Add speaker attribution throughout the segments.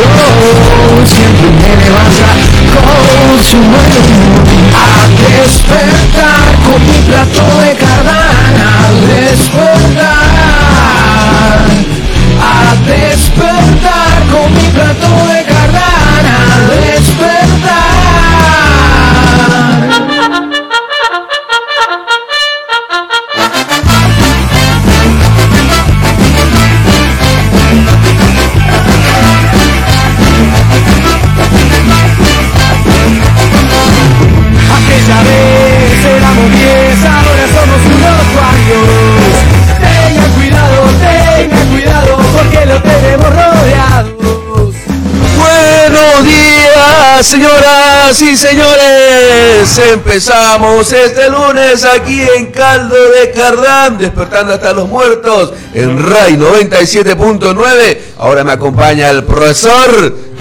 Speaker 1: Yo siempre me levanta con su mano a despertar con mi plato
Speaker 2: señoras y señores. Empezamos este lunes aquí en Caldo de Cardán, despertando hasta los muertos en RAI 97.9. Ahora me acompaña el profesor,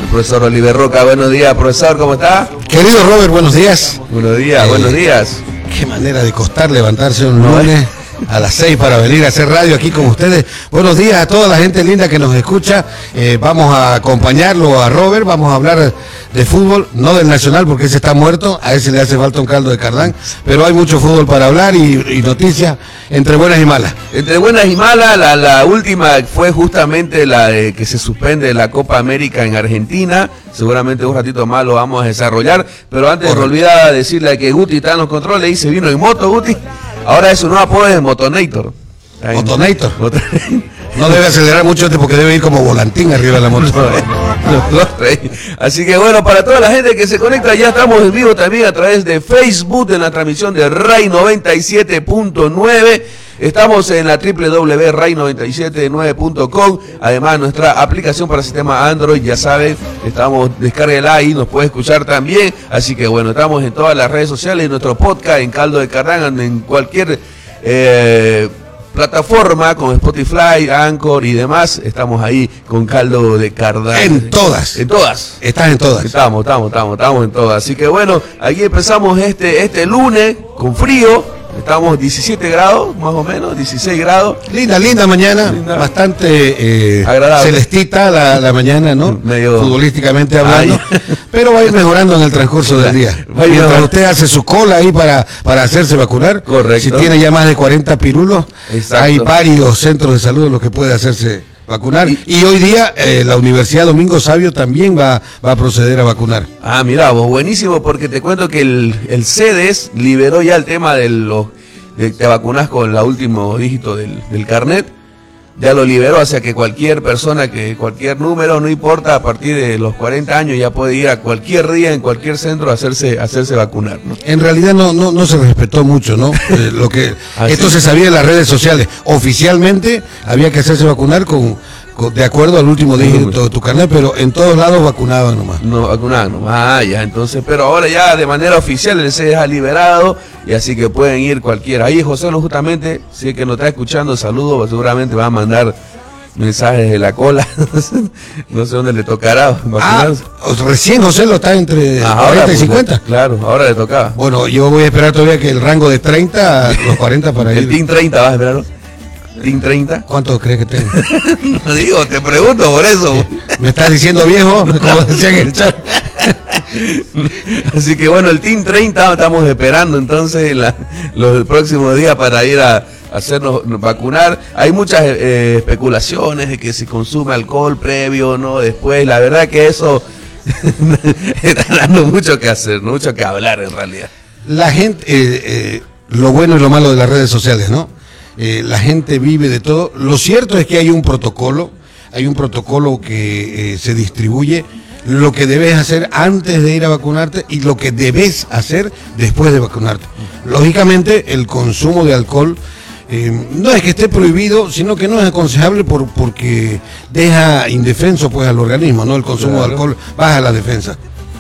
Speaker 2: el profesor Oliver Roca. Buenos días, profesor, ¿cómo está?
Speaker 3: Querido Robert, buenos días.
Speaker 2: Buenos días,
Speaker 3: Eh,
Speaker 2: buenos días.
Speaker 3: Qué manera de costar levantarse un
Speaker 2: No,
Speaker 3: lunes a las seis para venir a hacer radio aquí con ustedes. Buenos días a toda la gente linda que nos escucha. Eh, vamos a acompañarlo a Robert, vamos a hablar de fútbol, no del Nacional porque ese está muerto, a ese le hace falta un caldo de cardán, pero hay mucho fútbol para hablar y, y noticias entre buenas y malas.
Speaker 2: Entre buenas y malas, la, la última fue justamente la de que se suspende la Copa América en Argentina. Seguramente un ratito más lo vamos a desarrollar. Pero antes me olvidaba decirle que Guti está en los controles y se vino en moto, Guti. Ahora es su nuevo apodo es Motonator. En-
Speaker 3: Motonator. No debe acelerar mucho este porque debe ir como volantín arriba de la moto.
Speaker 2: Así que bueno, para toda la gente que se conecta, ya estamos en vivo también a través de Facebook en la transmisión de RAI 97.9. Estamos en la www.ray979.com. Además, nuestra aplicación para sistema Android, ya saben, estamos, descárguela ahí, nos puede escuchar también. Así que bueno, estamos en todas las redes sociales, en nuestro podcast, en Caldo de Cardán, en cualquier eh, plataforma, con Spotify, Anchor y demás. Estamos ahí con Caldo de Cardán.
Speaker 3: En todas.
Speaker 2: En todas.
Speaker 3: Estás en todas.
Speaker 2: Estamos, estamos, estamos, estamos en todas. Así que bueno, aquí empezamos este, este lunes con frío. Estamos 17 grados, más o menos, 16 grados.
Speaker 3: Linda, linda mañana,
Speaker 2: Linda.
Speaker 3: bastante eh,
Speaker 2: Agradable.
Speaker 3: celestita la, la mañana, ¿no?
Speaker 2: Medio-
Speaker 3: Futbolísticamente hablando.
Speaker 2: Ay.
Speaker 3: Pero va a ir mejorando en el transcurso del día. Mientras usted hace su cola ahí para, para hacerse vacunar.
Speaker 2: Correcto.
Speaker 3: Si tiene ya más de 40 pirulos,
Speaker 2: Exacto.
Speaker 3: hay varios centros de salud en los que puede hacerse vacunar. Y, hoy día eh, la Universidad Domingo Sabio también va, va a proceder a vacunar.
Speaker 2: Ah, mira, vos, buenísimo, porque te cuento que el, el CEDES liberó ya el tema de los. de te vacunas con el último dígito del carnet. Ya lo liberó, o sea que cualquier persona, que cualquier número, no importa, a partir de los 40 años ya puede ir a cualquier día en cualquier centro a hacerse, a hacerse vacunar. ¿no?
Speaker 3: En realidad no, no, no se respetó mucho, ¿no? Eh, lo que
Speaker 2: Ah,
Speaker 3: esto se sabía en las redes sociales. Oficialmente había que hacerse vacunar con- de acuerdo al último dígito de tu carnet, pero en todos lados vacunaban nomás.
Speaker 2: No vacunaban, no. Ah, ya, entonces, pero ahora ya de manera oficial el CEDES ha liberado y así que pueden ir cualquiera. Ahí José no justamente, si es que nos está escuchando, saludos, seguramente va a mandar mensajes de la cola. no sé dónde le tocará
Speaker 3: Ah,
Speaker 2: vacunarse.
Speaker 3: o- recién José lo está entre
Speaker 2: Ah,
Speaker 3: 40 y
Speaker 2: pues,
Speaker 3: 50.
Speaker 2: Claro, ahora le tocaba.
Speaker 3: Bueno, yo voy a esperar todavía que el rango de 30 a los 40 para
Speaker 2: El
Speaker 3: ir.
Speaker 2: Team 30, ¿vas a esperarlo? ¿Team 30?
Speaker 3: ¿Cuánto crees que tengo?
Speaker 2: No digo, te pregunto por eso.
Speaker 3: ¿Me estás diciendo viejo? Como decían en el chat.
Speaker 2: Así que bueno, el Team 30 estamos esperando entonces la- los próximos días para ir a hacernos vacunar. Hay muchas eh, especulaciones de que se consume alcohol previo, no después. La verdad que eso está dando mucho que hacer, mucho que hablar en realidad.
Speaker 3: La gente, eh, eh, lo bueno y lo malo de las redes sociales, ¿no? Eh, la gente vive de todo. Lo cierto es que hay un protocolo, hay un protocolo que eh, se distribuye lo que debes hacer antes de ir a vacunarte y lo que debes hacer después de vacunarte. Lógicamente, el consumo de alcohol eh, no es que esté prohibido, sino que no es aconsejable por, porque deja indefenso pues al organismo, ¿no? El consumo
Speaker 2: Claro.
Speaker 3: de alcohol baja la defensa.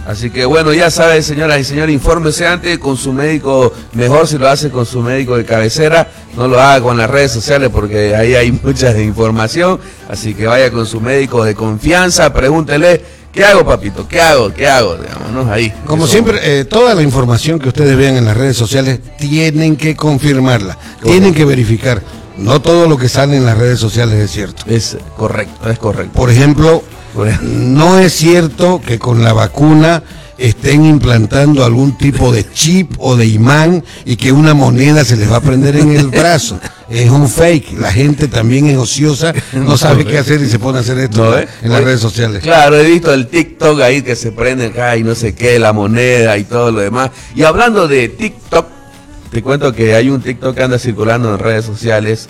Speaker 2: Así que bueno, ya saben, señoras y señores, infórmese antes con su médico, mejor si lo hace con su médico de cabecera, no lo haga con las redes sociales porque ahí hay mucha información, así que vaya con su médico de confianza, pregúntele, ¿qué hago papito? ¿Qué hago? ¿Qué hago? Digámonos ahí.
Speaker 3: Como
Speaker 2: Eso-
Speaker 3: siempre, eh, toda la información que ustedes vean en las redes sociales tienen que confirmarla, tienen que verificar. No todo lo que sale en las redes sociales es cierto.
Speaker 2: Es correcto, es correcto.
Speaker 3: Por ejemplo, No es cierto que con la vacuna estén implantando algún tipo de chip o de imán y que una moneda se les va a prender en el brazo. Es un fake. La gente también es ociosa, no sabe qué hacer y se pone a hacer esto
Speaker 2: No,
Speaker 3: en
Speaker 2: ¿eh?
Speaker 3: las redes sociales.
Speaker 2: Claro, he visto el TikTok ahí que se prende acá y no sé qué, la moneda y todo lo demás. Y hablando de TikTok, te cuento que hay un TikTok que anda circulando en redes sociales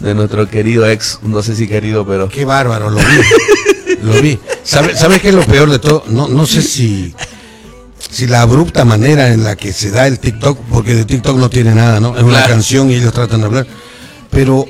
Speaker 2: de nuestro querido ex, no sé si querido, pero
Speaker 3: Qué bárbaro, lo vi. lo vi. ¿Sabe- ¿Sabes qué es lo peor de todo? No, no sé si, si la abrupta manera en la que se da el TikTok, porque de TikTok no tiene nada, ¿no? Es una
Speaker 2: Claro.
Speaker 3: canción y ellos tratan de hablar. Pero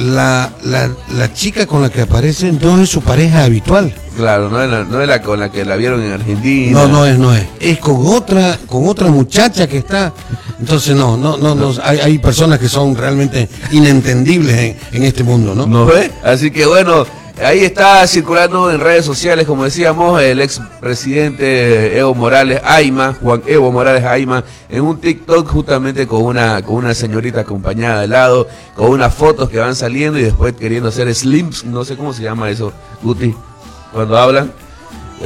Speaker 3: la, la, la chica con la que aparece no es su pareja habitual.
Speaker 2: claro, no es la, no es la con la que la vieron en Argentina.
Speaker 3: No, no es, no es. Es con otra, con otra muchacha que está. Entonces no, no, no, no. Hay, hay personas que son realmente inentendibles en, en este mundo, ¿no?
Speaker 2: ¿No ve? Así que bueno, ahí está circulando en redes sociales, como decíamos, el ex presidente Evo Morales Aima, Juan Evo Morales Aima, en un TikTok justamente con una, con una señorita acompañada de lado, con unas fotos que van saliendo y después queriendo hacer slims, no sé cómo se llama eso, Guti, cuando hablan.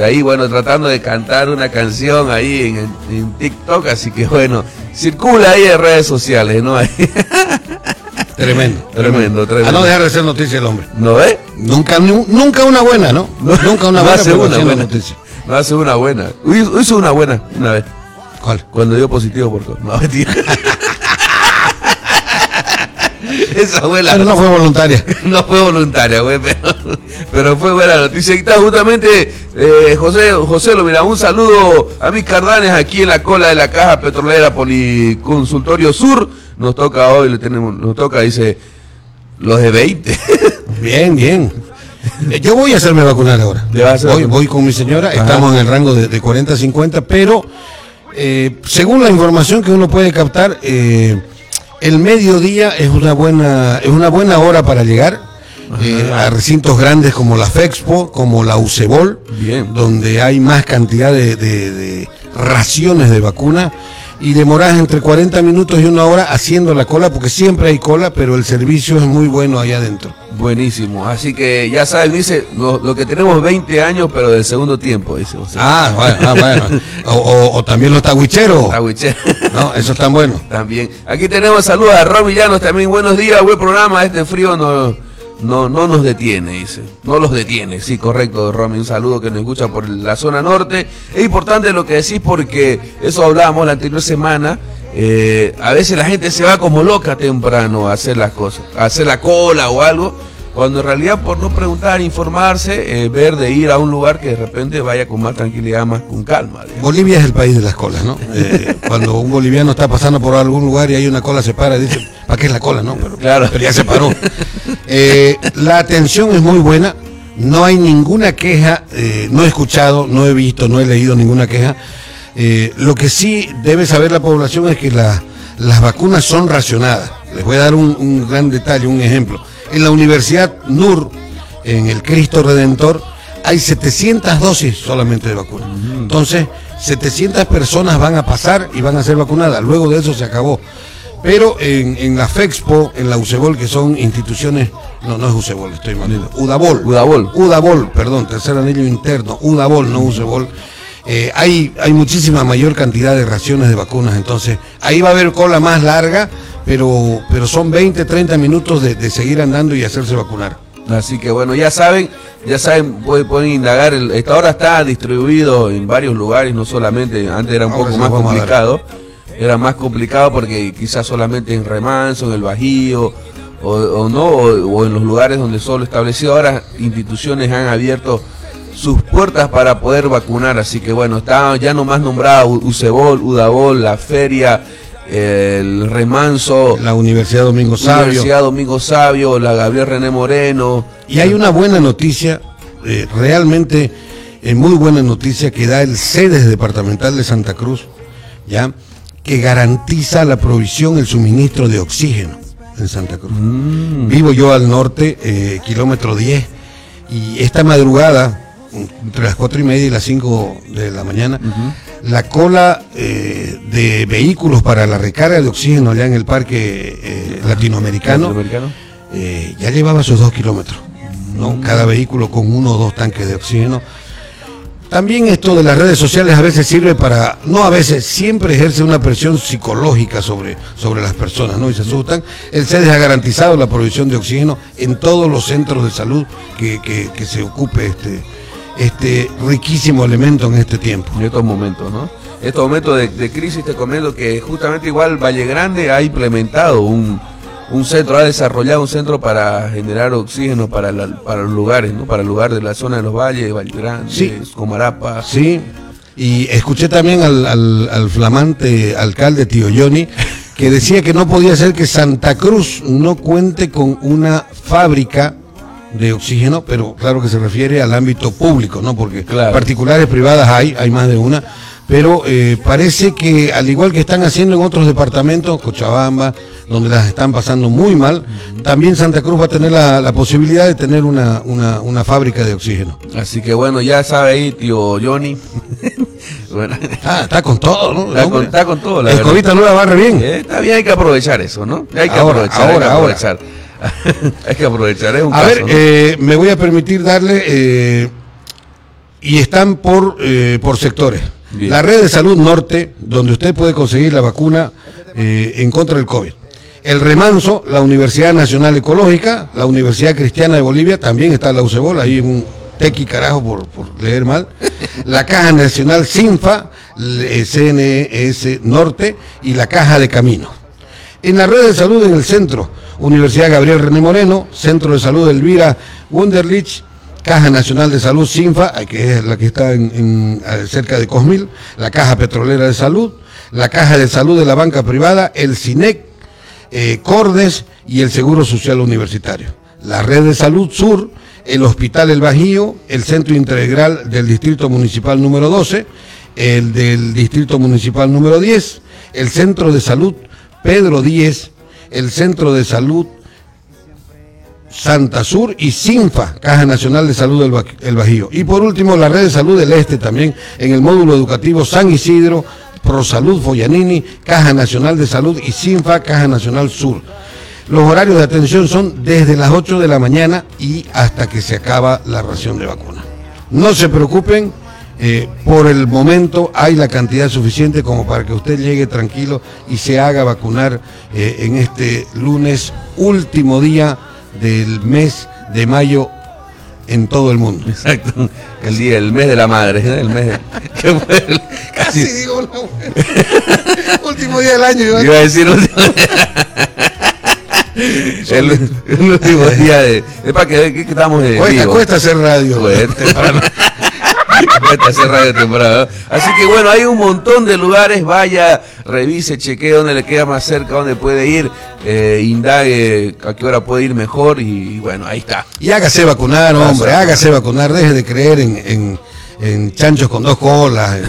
Speaker 2: Ahí, bueno, tratando de cantar una canción ahí en, en TikTok, así que bueno, circula ahí en redes sociales, ¿no?
Speaker 3: Tremendo,
Speaker 2: Tremendo, tremendo.
Speaker 3: A no dejar de ser noticia el hombre.
Speaker 2: ¿No ve?
Speaker 3: Nunca, nu- nunca una buena, ¿no? Nunca una
Speaker 2: No
Speaker 3: buena,
Speaker 2: hace una buena.
Speaker 3: noticia.
Speaker 2: No hace una buena. Hizo una buena una vez.
Speaker 3: ¿Cuál?
Speaker 2: Cuando dio positivo por COVID. No, mentira. Esa fue la.
Speaker 3: Pero no fue voluntaria.
Speaker 2: No fue voluntaria, güey, pero, pero fue buena noticia. Y está justamente eh, José, José, lo mira, un saludo a mis cardanes aquí en la cola de la caja petrolera Policonsultorio Sur. Nos toca hoy, le tenemos, nos toca, dice, los de 20.
Speaker 3: Bien, bien. Eh, Yo voy a hacerme vacunar ahora.
Speaker 2: ¿Te vas a hacer
Speaker 3: Voy, voy con mi señora,
Speaker 2: Ajá.
Speaker 3: estamos en el rango de, de 40 a 50, pero eh, según la información que uno puede captar, eh, el mediodía es una buena, es una buena hora para llegar eh, a recintos grandes como la FEXPO, como la UCEBOL,
Speaker 2: Bien.
Speaker 3: donde hay más cantidad de, de- de raciones de vacuna. Y demorás entre 40 minutos y una hora haciendo la cola, porque siempre hay cola, pero el servicio es muy bueno allá adentro.
Speaker 2: Buenísimo. Así que ya saben, dice, lo, lo que tenemos 20 años, pero del segundo tiempo, dice José.
Speaker 3: Ah, bueno, ah, bueno. O, o- o también los taguicheros.
Speaker 2: Güiche.
Speaker 3: No, eso están buenos.
Speaker 2: También. Aquí tenemos saludos a Romy Llanos también. Buenos días, buen programa. Este frío no, no, no nos detiene, dice. No los detiene. Sí, correcto, Romy. Un saludo que nos escucha por la zona norte. Es importante lo que decís porque eso hablábamos la anterior semana. Eh, a veces la gente se va como loca temprano a hacer las cosas, a hacer la cola o algo. Cuando en realidad por no preguntar, informarse, eh, ver de ir a un lugar que de repente vaya con más tranquilidad, más con calma. digamos.
Speaker 3: Bolivia es el país de las colas, ¿no? Eh, cuando un boliviano está pasando por algún lugar y hay una cola, se para y dice, ¿para qué es la cola? No, pero,
Speaker 2: Claro.
Speaker 3: pero ya se paró. Eh, la atención es muy buena, no hay ninguna queja, no he escuchado, no he visto, no he leído ninguna queja. Lo que sí debe saber la población es que la- las vacunas son racionadas. Les voy a dar un, un gran detalle, un ejemplo. En la Universidad NUR, en el Cristo Redentor, hay 700 dosis solamente de vacuna. Entonces, 700 personas van a pasar y van a ser vacunadas. Luego de eso se acabó. Pero en, en la FEXPO, en la UCEBOL, que son instituciones, no, no es UCEBOL, estoy mal. UDABOL.
Speaker 2: Udabol.
Speaker 3: UDABOL, perdón, tercer anillo interno, UDABOL, no UCEBOL. Eh, hay, hay muchísima mayor cantidad de raciones de vacunas, entonces ahí va a haber cola más larga, pero, pero son 20, 30 minutos de, de seguir andando y hacerse vacunar.
Speaker 2: Así que bueno, ya saben, ya saben, pueden, pueden indagar. El, esta ahora está distribuido en varios lugares, no solamente, antes era un
Speaker 3: Ahora
Speaker 2: poco más complicado. Era más complicado porque quizás solamente en Remanso, en el Bajío, o, o no, o, o en los lugares donde solo establecido. Ahora instituciones han abierto sus puertas para poder vacunar. Así que bueno, está ya nomás nombrada UCEBOL, UDABOL, la feria, el Remanso,
Speaker 3: La Universidad Domingo Sabio.
Speaker 2: Universidad Domingo Sabio, la Gabriel René Moreno.
Speaker 3: Y hay una buena noticia, eh, realmente eh, muy buena noticia que da el CEDES departamental de Santa Cruz, ¿ya? que garantiza la provisión, el suministro de oxígeno en Santa Cruz. Vivo yo al norte, eh, kilómetro 10, y esta madrugada, entre las 4 y media y las 5 de la mañana, la cola eh, de vehículos para la recarga de oxígeno allá en el parque eh, latinoamericano,
Speaker 2: Latinoamericano.
Speaker 3: eh, ya llevaba sus dos kilómetros. ¿no? Cada vehículo con uno o dos tanques de oxígeno. También esto de las redes sociales a veces sirve para, no a veces, siempre ejerce una presión psicológica sobre, sobre las personas, ¿no? Y se asustan. El CEDES ha garantizado la provisión de oxígeno en todos los centros de salud que, que, que se ocupe este, este riquísimo elemento en este tiempo.
Speaker 2: En estos momentos, ¿no? En estos momentos de, de crisis te comento que justamente igual Valle Grande ha implementado un, un centro, ha desarrollado un centro para generar oxígeno para, la- para los lugares, ¿no? Para el lugar de la zona de los valles, Valle Grande,
Speaker 3: Sí.
Speaker 2: Comarapa.
Speaker 3: Sí, y escuché también al, al- al flamante alcalde Tío Johnny que decía que no podía ser que Santa Cruz no cuente con una fábrica de oxígeno, pero claro que se refiere al ámbito público, ¿no? Porque
Speaker 2: Claro.
Speaker 3: particulares privadas hay, hay más de una, pero eh, parece que al igual que están haciendo en otros departamentos, Cochabamba, donde las están pasando muy mal, también Santa Cruz va a tener la, la posibilidad de tener una, una, una fábrica de oxígeno.
Speaker 2: Así que bueno, ya sabe ahí, tío Johnny. bueno,
Speaker 3: Ah, está con todo, ¿no?
Speaker 2: Está con-
Speaker 3: Hombre.
Speaker 2: está con todo, la
Speaker 3: Escobita nueva barre bien.
Speaker 2: eh, está bien, hay que aprovechar eso, ¿no? Hay que
Speaker 3: Ahora,
Speaker 2: aprovechar, hay que
Speaker 3: ahora, ahora.
Speaker 2: hay que aprovechar, es un
Speaker 3: A
Speaker 2: caso,
Speaker 3: ver,
Speaker 2: ¿no?
Speaker 3: eh, me voy a permitir darle, eh, y están por, eh, por sectores.
Speaker 2: Bien.
Speaker 3: La red de salud norte, donde usted puede conseguir la vacuna eh, en contra del COVID. El remanso, la Universidad Nacional Ecológica, la Universidad Cristiana de Bolivia, también está la UCEBOL, ahí un tequi carajo por, por leer mal. La Caja Nacional SINFA, el CNS Norte y la Caja de Caminos. En la red de salud en el centro, Universidad Gabriel René Moreno, Centro de Salud Elvira Wunderlich, Caja Nacional de Salud Sinfa, que es la que está cerca de Cosmil, la Caja Petrolera de Salud, la Caja de Salud de la Banca Privada, el CINEC, eh, Cordes y el Seguro Social Universitario. La Red de Salud Sur, el Hospital El Bajío, el Centro Integral del Distrito Municipal número 12, el del Distrito Municipal número 10, el Centro de Salud Pedro Díez, el Centro de Salud Santa Sur y SINFA, Caja Nacional de Salud del Ba- El Bajío. Y por último, la Red de Salud del Este también, en el módulo educativo San Isidro, Prosalud Foyanini, Caja Nacional de Salud y SINFA, Caja Nacional Sur. Los horarios de atención son desde las 8 de la mañana y hasta que se acaba la ración de vacuna. No se preocupen, eh, por el momento hay la cantidad suficiente como para que usted llegue tranquilo y se haga vacunar eh, en este lunes, último día del mes de mayo en todo el mundo.
Speaker 2: Exacto. El día, el mes de la madre, ¿eh? el mes de- que fue el-
Speaker 3: Casi digo la último día del año.
Speaker 2: Iba a decir último el, el último día de. Es para que, que, estamos.
Speaker 3: Cuesta, cuesta hacer radio.
Speaker 2: Cuesta, temprano. Cuesta hacer radio temprano. Así que bueno, hay un montón de lugares. Vaya, revise, chequee dónde le queda más cerca, dónde puede ir, eh, indague a qué hora puede ir mejor y, bueno, ahí está.
Speaker 3: Y hágase vacunar, hombre, hágase vacunar, deje de creer en, en- en chanchos con dos colas,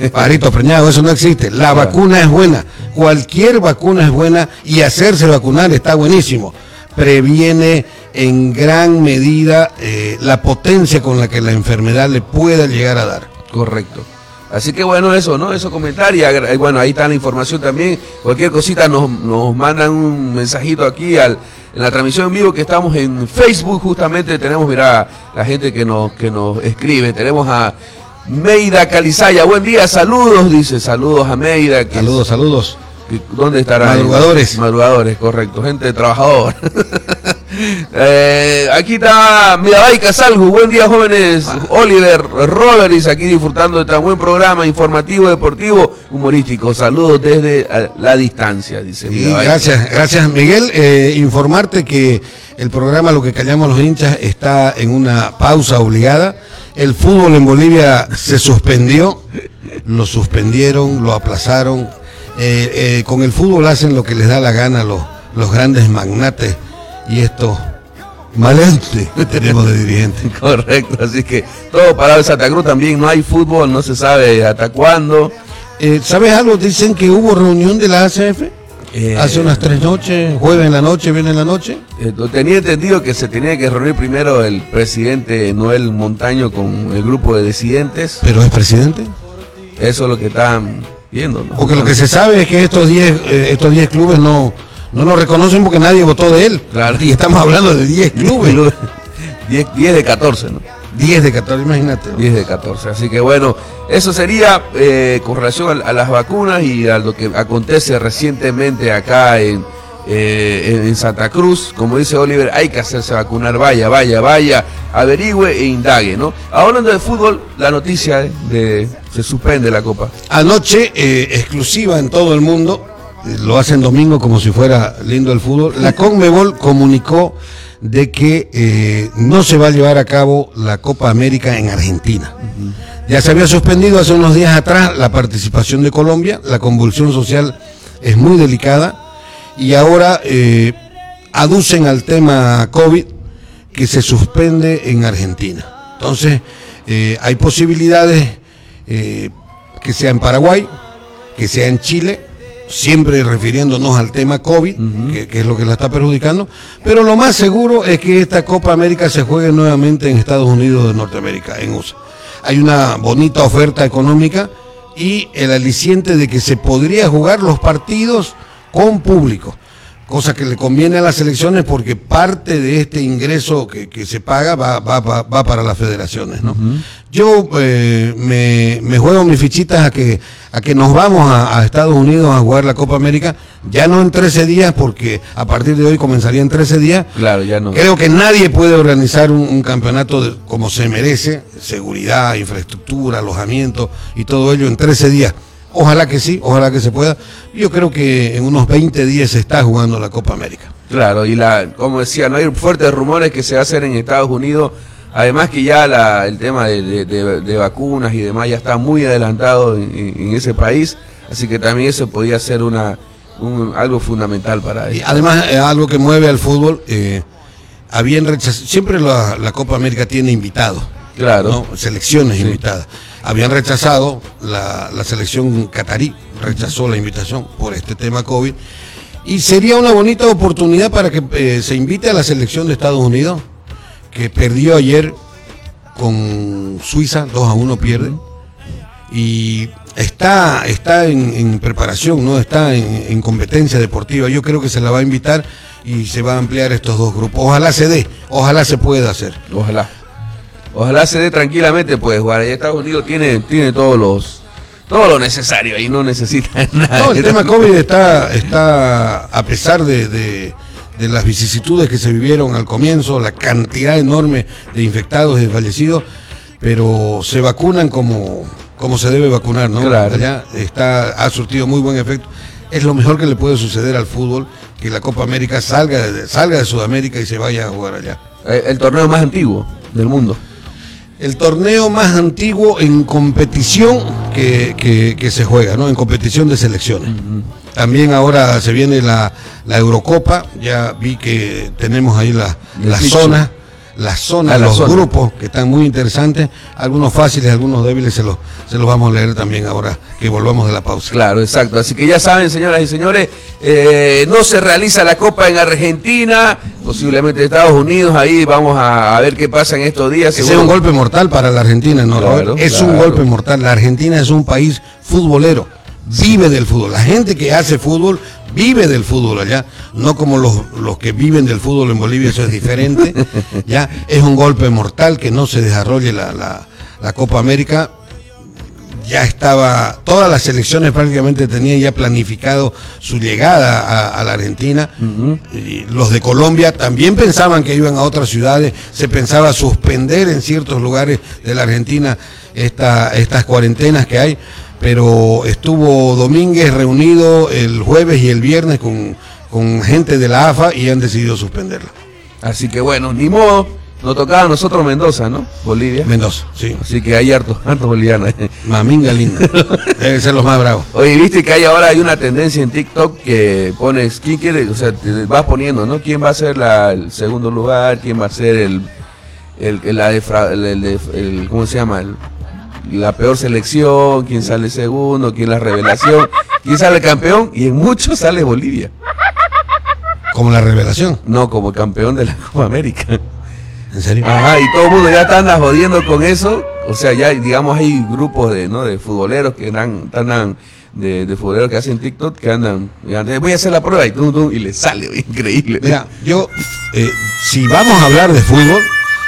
Speaker 3: en pajaritos preñados, eso no existe. La vacuna es buena, cualquier vacuna es buena y hacerse vacunar está buenísimo. Previene en gran medida eh, la potencia con la que la enfermedad le pueda llegar a dar.
Speaker 2: Correcto. Así que bueno, eso, ¿no? Eso comentar y agra- eh, bueno, ahí está la información también. Cualquier cosita nos, nos mandan un mensajito aquí al, en la transmisión en vivo que estamos en Facebook justamente. Tenemos, mira, la gente que nos, que nos escribe. Tenemos a Meida Calizaya. Buen día, saludos, dice. Saludos a Meida. que-
Speaker 3: Saludos, saludos.
Speaker 2: ¿Dónde estará?
Speaker 3: Madrugadores.
Speaker 2: Madrugadores, correcto. Gente trabajadora. Eh, aquí está Mirabay Casalgu, buen día jóvenes, Oliver Roberts, aquí disfrutando de tan buen programa informativo, deportivo, humorístico. Saludos desde la distancia, dice Mirabay.
Speaker 3: gracias, gracias Miguel. Eh, informarte que el programa Lo que callamos los hinchas está en una pausa obligada. El fútbol en Bolivia se suspendió, lo suspendieron, lo aplazaron. Eh, eh, con el fútbol hacen lo que les da la gana los, los grandes magnates y estos maleantes que tenemos de dirigentes.
Speaker 2: Correcto, así que todo parado en Santa Cruz también, no hay fútbol, no se sabe hasta cuándo.
Speaker 3: Eh, ¿Sabes algo? Dicen que hubo reunión de la ACF
Speaker 2: Eh,
Speaker 3: hace unas tres noches, jueves en la noche, viernes en la noche.
Speaker 2: Eh, tenía entendido que se tenía que reunir primero el presidente Noel Montaño con el grupo de disidentes.
Speaker 3: Pero es presidente.
Speaker 2: Eso es lo que están ¿no?
Speaker 3: Porque lo que se sabe es que estos 10 eh, estos 10 clubes no, no lo reconocen porque nadie votó de él.
Speaker 2: Claro.
Speaker 3: Y estamos hablando de 10 clubes.
Speaker 2: 10 10, 10 de 14, ¿no?
Speaker 3: 10 de 14, imagínate.
Speaker 2: 10 de 14. Así que bueno, eso sería eh, con relación a, a las vacunas y a lo que acontece recientemente acá en, eh, en, Santa Cruz. Como dice Oliver, hay que hacerse vacunar. Vaya, vaya, vaya, averigüe e indague, ¿no? Hablando de fútbol, la noticia de, de- se suspende la Copa.
Speaker 3: Anoche, eh, exclusiva en todo el mundo, eh, lo hacen domingo como si fuera lindo el fútbol, la Conmebol comunicó de que eh, no se va a llevar a cabo la Copa América en Argentina. Ya se había suspendido hace unos días atrás la participación de Colombia, la convulsión social es muy delicada y ahora eh, aducen al tema COVID que se suspende en Argentina. Entonces, eh, hay posibilidades eh, que sea en Paraguay, que sea en Chile, siempre refiriéndonos al tema COVID, que, que es lo que la está perjudicando, pero lo más seguro es que esta Copa América se juegue nuevamente en Estados Unidos de Norteamérica, en USA. Hay una bonita oferta económica y el aliciente de que se podría jugar los partidos con público cosa que le conviene a las elecciones porque parte de este ingreso que, que se paga va, va, va, va para las federaciones. ¿no? Yo eh, me, me juego mis fichitas a que, a que nos vamos a, a Estados Unidos a jugar la Copa América, ya no en 13 días, porque a partir de hoy comenzaría en 13 días.
Speaker 2: Claro, ya no.
Speaker 3: Creo que nadie puede organizar un, un campeonato de- como se merece, seguridad, infraestructura, alojamiento y todo ello en 13 días. Ojalá que sí, ojalá que se pueda. Yo creo que en unos 20 días se está jugando la Copa América.
Speaker 2: Claro, y la, como decía, no hay fuertes rumores que se hacer en Estados Unidos. Además que ya la, el tema de, de- de- de vacunas y demás ya está muy adelantado en, ese país, así que también eso podría ser una un- algo fundamental para ellos.
Speaker 3: además, eh, algo que mueve al fútbol, eh, habían rechazado, siempre la, la Copa América tiene invitados.
Speaker 2: Claro.
Speaker 3: ¿no? Selecciones invitadas. Habían rechazado, la, la selección catarí rechazó la invitación por este tema COVID. Y sería una bonita oportunidad para que eh, se invite a la selección de Estados Unidos, que perdió ayer con Suiza, 2 a 1 pierde. Y está, está en, preparación, ¿no? Está en competencia deportiva. Yo creo que se la va a invitar y se va a ampliar estos dos grupos. Ojalá se dé, ojalá se pueda hacer.
Speaker 2: Ojalá. Ojalá se dé tranquilamente, pues jugar. Ahí Estados Unidos tiene, tiene todos los todo lo necesario y no necesita nada.
Speaker 3: No, el tema COVID está, está a pesar de, de- de las vicisitudes que se vivieron al comienzo, la cantidad enorme de infectados y de fallecidos, pero se vacunan como, como se debe vacunar, ¿no?
Speaker 2: Claro.
Speaker 3: Allá está, ha surtido muy buen efecto. Es lo mejor que le puede suceder al fútbol, que la Copa América salga de, salga de Sudamérica y se vaya a jugar allá.
Speaker 2: Eh, El torneo más antiguo del mundo.
Speaker 3: El torneo más antiguo en competición que, que- que se juega, ¿no? En competición de selecciones. También ahora se viene la, la Eurocopa, ya vi que tenemos ahí la, la zona, la zona,
Speaker 2: Ah, la
Speaker 3: los
Speaker 2: zona.
Speaker 3: grupos que están muy interesantes, algunos fáciles, algunos débiles, se los, se los vamos a leer también ahora que volvamos de la pausa.
Speaker 2: Claro, exacto. Así que ya saben, señoras y señores, eh, no se realiza la Copa en Argentina, posiblemente Estados Unidos. Ahí vamos a, a ver qué pasa en estos días.
Speaker 3: Ese es un golpe mortal para la Argentina, ¿no?
Speaker 2: Claro,
Speaker 3: es un golpe mortal. La Argentina es un país futbolero, vive del fútbol. La gente que hace fútbol vive del fútbol allá, no como los, los que viven del fútbol en Bolivia, eso es diferente. ya es un golpe mortal que no se desarrolle la, la- la Copa América. Ya estaba, todas las selecciones prácticamente tenían ya planificado su llegada a, a la Argentina. Y los de Colombia también pensaban que iban a otras ciudades, se pensaba suspender en ciertos lugares de la Argentina esta, estas cuarentenas que hay, pero estuvo Domínguez reunido el jueves y el viernes con, con gente de la AFA y han decidido suspenderla.
Speaker 2: Así que bueno, ni modo. Nos tocaba a nosotros Mendoza, ¿no? Bolivia.
Speaker 3: Mendoza, sí.
Speaker 2: Así que hay hartos, hartos bolivianos.
Speaker 3: Maminga linda. Deben ser los más bravos.
Speaker 2: Oye, viste que hay ahora hay una tendencia en TikTok que pones, ¿quién quiere? O sea, te vas poniendo, ¿no? ¿Quién va a ser la- el segundo lugar? ¿Quién va a ser el, el, el- la defra- el- el- el- ¿cómo se llama? La peor selección, quién sale segundo, quién la revelación, quién sale campeón, y en muchos sale Bolivia.
Speaker 3: Como la revelación.
Speaker 2: No, como campeón de la Copa América.
Speaker 3: ¿En serio?
Speaker 2: Ajá, y todo el mundo ya está anda jodiendo con eso. O sea, ya digamos hay grupos de, ¿no? de futboleros que andan, andan de, de futboleros que hacen TikTok que andan, andan, voy a hacer la prueba y, tum, tum, y le sale, increíble.
Speaker 3: Mira, yo, eh, si vamos a hablar de fútbol,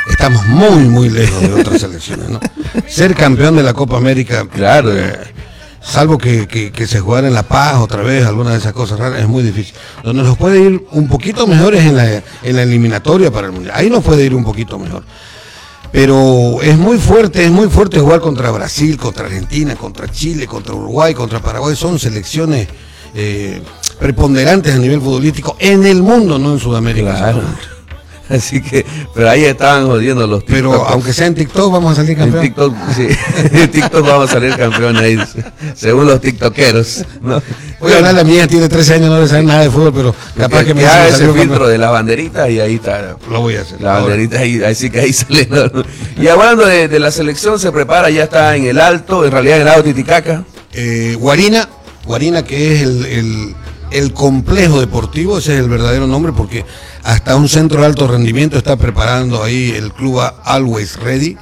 Speaker 3: estamos muy, muy lejos de otras selecciones, ¿no? Ser campeón de la Copa América,
Speaker 2: Claro.
Speaker 3: eh, salvo que, que- que se jugara en La Paz otra vez, alguna de esas cosas raras, es muy difícil. Donde nos puede ir un poquito mejor es en la, en la eliminatoria para el Mundial. Ahí nos puede ir un poquito mejor. Pero es muy fuerte, es muy fuerte jugar contra Brasil, contra Argentina, contra Chile, contra Uruguay, contra Paraguay. Son selecciones eh, preponderantes a nivel futbolístico en el mundo, no en Sudamérica.
Speaker 2: Claro. Así que, pero ahí estaban jodiendo los
Speaker 3: Pero
Speaker 2: TikTokers.
Speaker 3: aunque sea en TikTok, vamos a salir
Speaker 2: En
Speaker 3: campeón.
Speaker 2: TikTok, sí. En TikTok vamos a salir campeones ahí, según los tiktokeros. ¿no?
Speaker 3: Voy a hablar la mía, tiene 13 años, no le sabe nada de fútbol, pero capaz que,
Speaker 2: que,
Speaker 3: me
Speaker 2: haga ese
Speaker 3: campeón.
Speaker 2: filtro de la banderita y ahí está.
Speaker 3: Lo voy a hacer.
Speaker 2: La banderita ahí, así que ahí sale. Y hablando de, de la selección, se prepara, ya está en el alto, en realidad en el lado Titicaca.
Speaker 3: Eh, Guarina, Guarina que es el, el- el complejo deportivo, ese es el verdadero nombre, porque hasta un centro de alto rendimiento está preparando ahí el club Always Ready,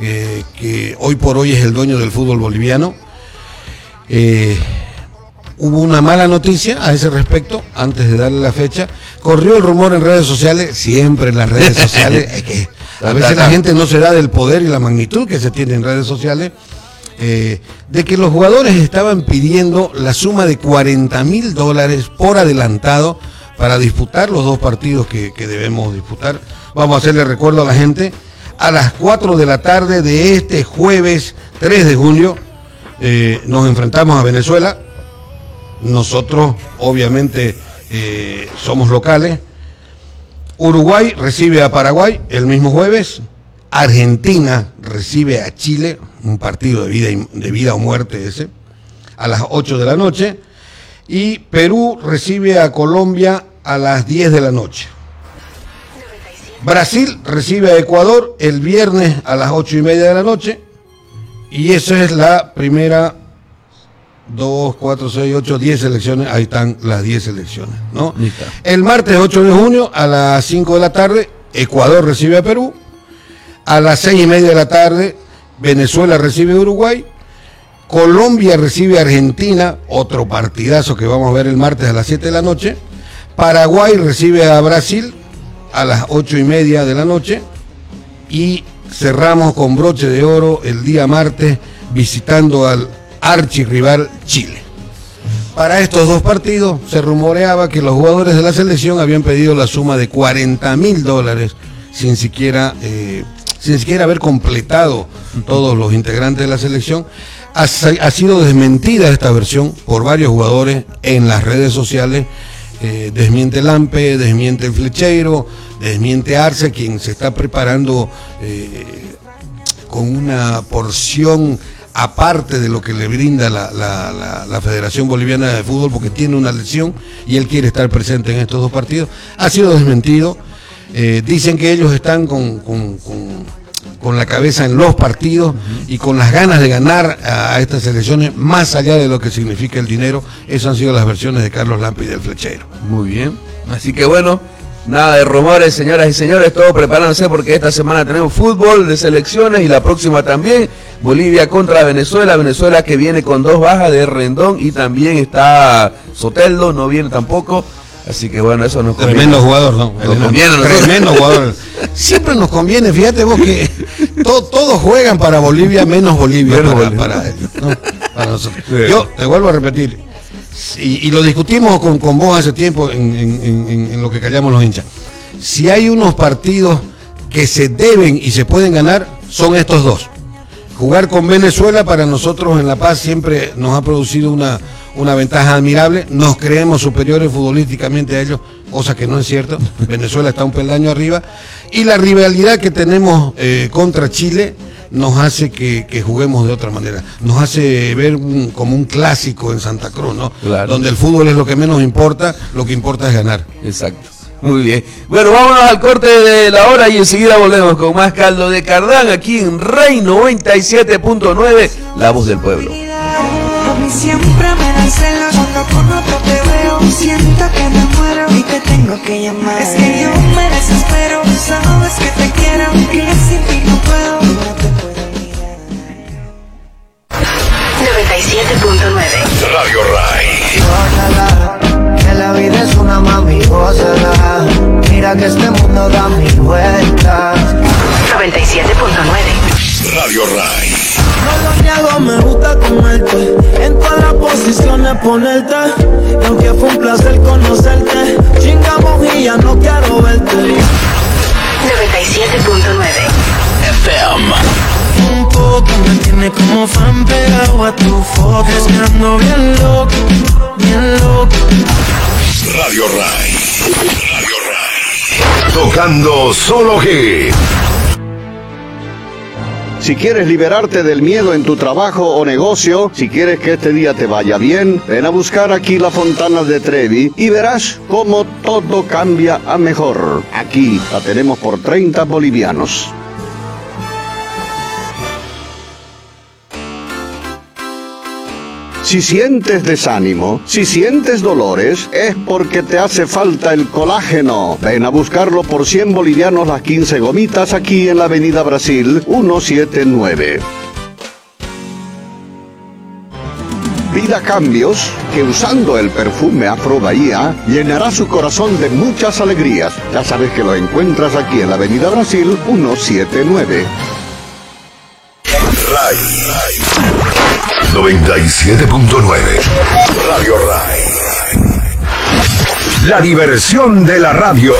Speaker 3: eh, que hoy por hoy es el dueño del fútbol boliviano. Eh, hubo una mala noticia a ese respecto, antes de darle la fecha. Corrió el rumor en redes sociales, siempre en las redes sociales, es que a veces la gente no se da del poder y la magnitud que se tiene en redes sociales, eh, de que los jugadores estaban pidiendo la suma de 40 mil dólares por adelantado para disputar los dos partidos que, debemos disputar. Vamos a hacerle recuerdo a la gente, a las 4 de la tarde de este jueves 3 de julio, eh, nos enfrentamos a Venezuela. Nosotros, obviamente, eh, somos locales. Uruguay recibe a Paraguay el mismo jueves. Argentina recibe a Chile, un partido de vida, de vida o muerte ese, a las 8 de la noche. Y Perú recibe a Colombia a las 10 de la noche. Brasil recibe a Ecuador el viernes a las 8 y media de la noche. Y esa es la primera 2, 4, 6, 8, 10 selecciones. Ahí están las 10 selecciones, ¿no? El martes 8 de junio a las 5 de la tarde, Ecuador recibe a Perú. A las 6 y media de la tarde, Venezuela recibe a Uruguay. Colombia recibe a Argentina, otro partidazo que vamos a ver el martes a las 7 de la noche. Paraguay recibe a Brasil a las 8 y media de la noche. Y cerramos con broche de oro el día martes visitando al archirrival Chile. Para estos dos partidos se rumoreaba que los jugadores de la selección habían pedido la suma de 40 mil dólares sin siquiera, eh, sin siquiera haber completado todos los integrantes de la selección. Ha sido desmentida esta versión por varios jugadores en las redes sociales. Eh, desmiente Lampe, desmiente el Flecheiro, desmiente Arce, quien se está preparando eh, con una porción aparte de lo que le brinda la, Federación Boliviana de Fútbol, porque tiene una lesión y él quiere estar presente en estos dos partidos. Ha sido desmentido. Eh, dicen que ellos están con- con la cabeza en los partidos y con las ganas de ganar a, estas elecciones, más allá de lo que significa el dinero. Esas han sido las versiones de Carlos Lampe y del Flechero.
Speaker 2: Muy bien. Así que bueno, nada de rumores, señoras y señores, todos preparándose porque esta semana tenemos fútbol de selecciones y la próxima también. Bolivia contra Venezuela, Venezuela que viene con dos bajas de Rendón y también está Soteldo, no viene tampoco. Así que bueno, eso nos conviene.
Speaker 3: Tremendo jugador, ¿no?
Speaker 2: Nos conviene nosotros.
Speaker 3: Tremendo jugador. Siempre nos conviene, fíjate vos que to- todos juegan para Bolivia menos Bolivia
Speaker 2: Menos
Speaker 3: para,
Speaker 2: Bolivia.
Speaker 3: para ellos, ¿no? Para nosotros.
Speaker 2: Sí.
Speaker 3: Yo te vuelvo a repetir, y, y lo discutimos con, con vos hace tiempo en, en- en- en- en lo que callamos los hinchas. Si hay unos partidos que se deben y se pueden ganar, son estos dos. Jugar con Venezuela para nosotros en La Paz siempre nos ha producido una, una ventaja admirable. Nos creemos superiores futbolísticamente a ellos, cosa que no es cierto. Venezuela está un peldaño arriba. Y la rivalidad que tenemos eh, contra Chile nos hace que, que juguemos de otra manera. Nos hace ver un- como un clásico en Santa Cruz, ¿no?
Speaker 2: Claro.
Speaker 3: Donde el fútbol es lo que menos importa, lo que importa es ganar.
Speaker 2: Exacto. Muy bien. Bueno, vámonos al corte de la hora y enseguida volvemos con más caldo de Cardán aquí en Rey 97.9, La Voz del Pueblo.
Speaker 4: A mí siempre cuando con otro te veo. Siento que me muero y te tengo que llamar. Es que yo me desespero, sabes que te quiero Que sin ti
Speaker 1: ponerte. Y aunque fue un placer conocerte, chingamos y ya no quiero verte.
Speaker 5: 97.9.
Speaker 6: FM.
Speaker 1: Un poco me tiene como fan pegado a tu foto. Es que ando bien loco, bien loco.
Speaker 6: Radio Ray. Radio Ray. Tocando solo hits.
Speaker 7: Si quieres liberarte del miedo en tu trabajo o negocio, si quieres que este día te vaya bien, ven a buscar aquí la Fontana de Trevi y verás cómo todo cambia a mejor. Aquí la tenemos por 30 bolivianos. Si sientes desánimo, si sientes dolores, es porque te hace falta el colágeno. Ven a buscarlo por 100 bolivianos las 15 gomitas aquí en la Avenida Brasil 179. Pida cambios que usando el perfume Afro Bahía llenará su corazón de muchas alegrías. Ya sabes que lo encuentras aquí en la Avenida Brasil 179.
Speaker 6: Ray. 97.9. Radio Ray. La diversión de la radio.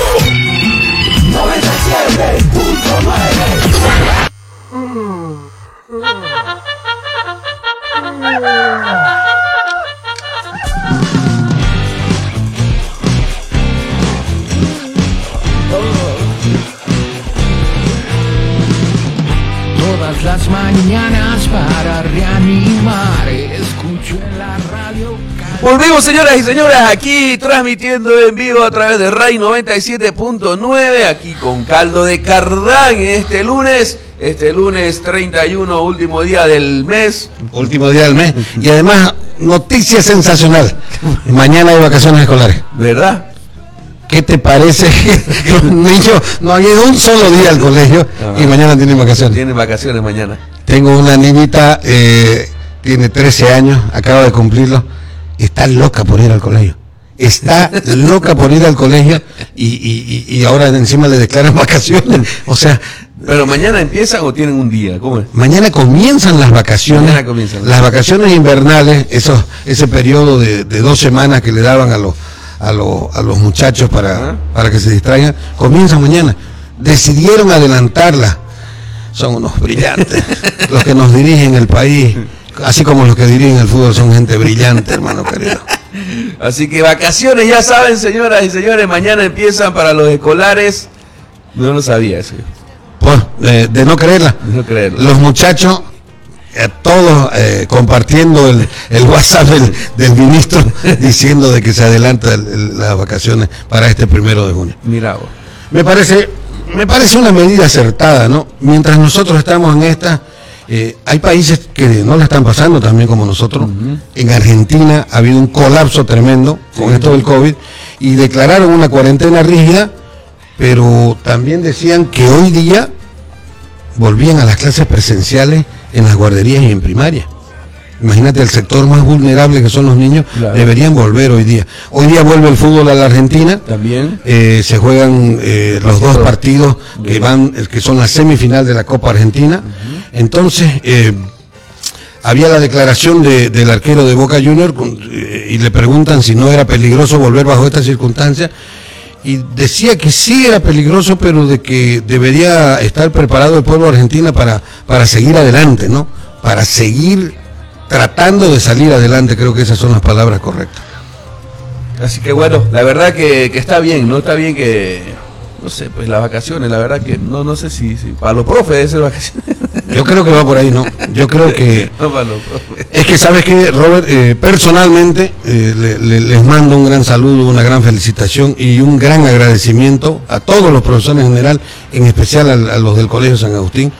Speaker 1: Todas las mañanas para reanimar, escucho en la radio.
Speaker 2: Volvemos, señoras y señores, aquí transmitiendo en vivo a través de RAI 97.9, aquí con Caldo de Cardán este lunes, este lunes 31, último día del mes.
Speaker 3: Último día del mes. Y además, noticia sensacional. Mañana hay vacaciones escolares.
Speaker 2: ¿Verdad?
Speaker 3: ¿Qué te parece que los niños no han ido un solo día al colegio y mañana tienen vacaciones?
Speaker 2: Tienen vacaciones mañana.
Speaker 3: Tengo una niñita, eh, tiene 13 años, acaba de cumplirlo, está loca por ir al colegio. Está loca por ir al colegio y, y- y- ahora encima le declaran vacaciones. O sea,
Speaker 2: Pero mañana empiezan o tienen un día, ¿cómo es?
Speaker 3: mañana comienzan las vacaciones.
Speaker 2: Mañana comienzan.
Speaker 3: Las vacaciones invernales, esos, ese periodo de, de dos semanas que le daban a los, a los, a los muchachos para, para que se distraigan, comienzan mañana. Decidieron adelantarla. Son unos brillantes. los que nos dirigen el país, así como los que dirigen el fútbol, son gente brillante, hermano querido.
Speaker 2: Así que vacaciones, ya saben, señoras y señores, mañana empiezan para los escolares. No lo sabía eso.
Speaker 3: Pues, de, de no creerla.
Speaker 2: De no creerla.
Speaker 3: Los muchachos, eh, todos eh, compartiendo el, el WhatsApp del, del ministro diciendo de que se adelanta el- el- las vacaciones para este primero de junio.
Speaker 2: Mira vos.
Speaker 3: Me parece, me parece una medida acertada, ¿no? Mientras nosotros estamos en esta, eh, hay países que no la están pasando también como nosotros. En Argentina ha habido un colapso tremendo con esto del COVID y declararon una cuarentena rígida, pero también decían que hoy día volvían a las clases presenciales en las guarderías y en primaria. Imagínate, el sector más vulnerable que son los niños
Speaker 2: Claro.
Speaker 3: deberían volver hoy día. Hoy día vuelve el fútbol a la Argentina.
Speaker 2: También.
Speaker 3: Eh, se juegan eh, los dos partidos que van, eh, que son la semifinal de la Copa Argentina. Entonces, eh, había la declaración de- del arquero de Boca Junior y le preguntan si no era peligroso volver bajo estas circunstancias. Y decía que sí era peligroso, pero de que debería estar preparado el pueblo argentino para, para seguir adelante, ¿no? Para seguir tratando de salir adelante, creo que esas son las palabras correctas.
Speaker 2: Así que bueno, la verdad que, que está bien, no está bien que, no sé, pues las vacaciones, la verdad que no, no sé si, si para los profes ser vacaciones.
Speaker 3: Yo creo que va por ahí, ¿no? Yo creo que
Speaker 2: no para los profes.
Speaker 3: Es que sabes que, Robert, Eh, personalmente eh, le- le- les mando un gran saludo, una gran felicitación y un gran agradecimiento a todos los profesores en general, en especial a, a los del Colegio San Agustín.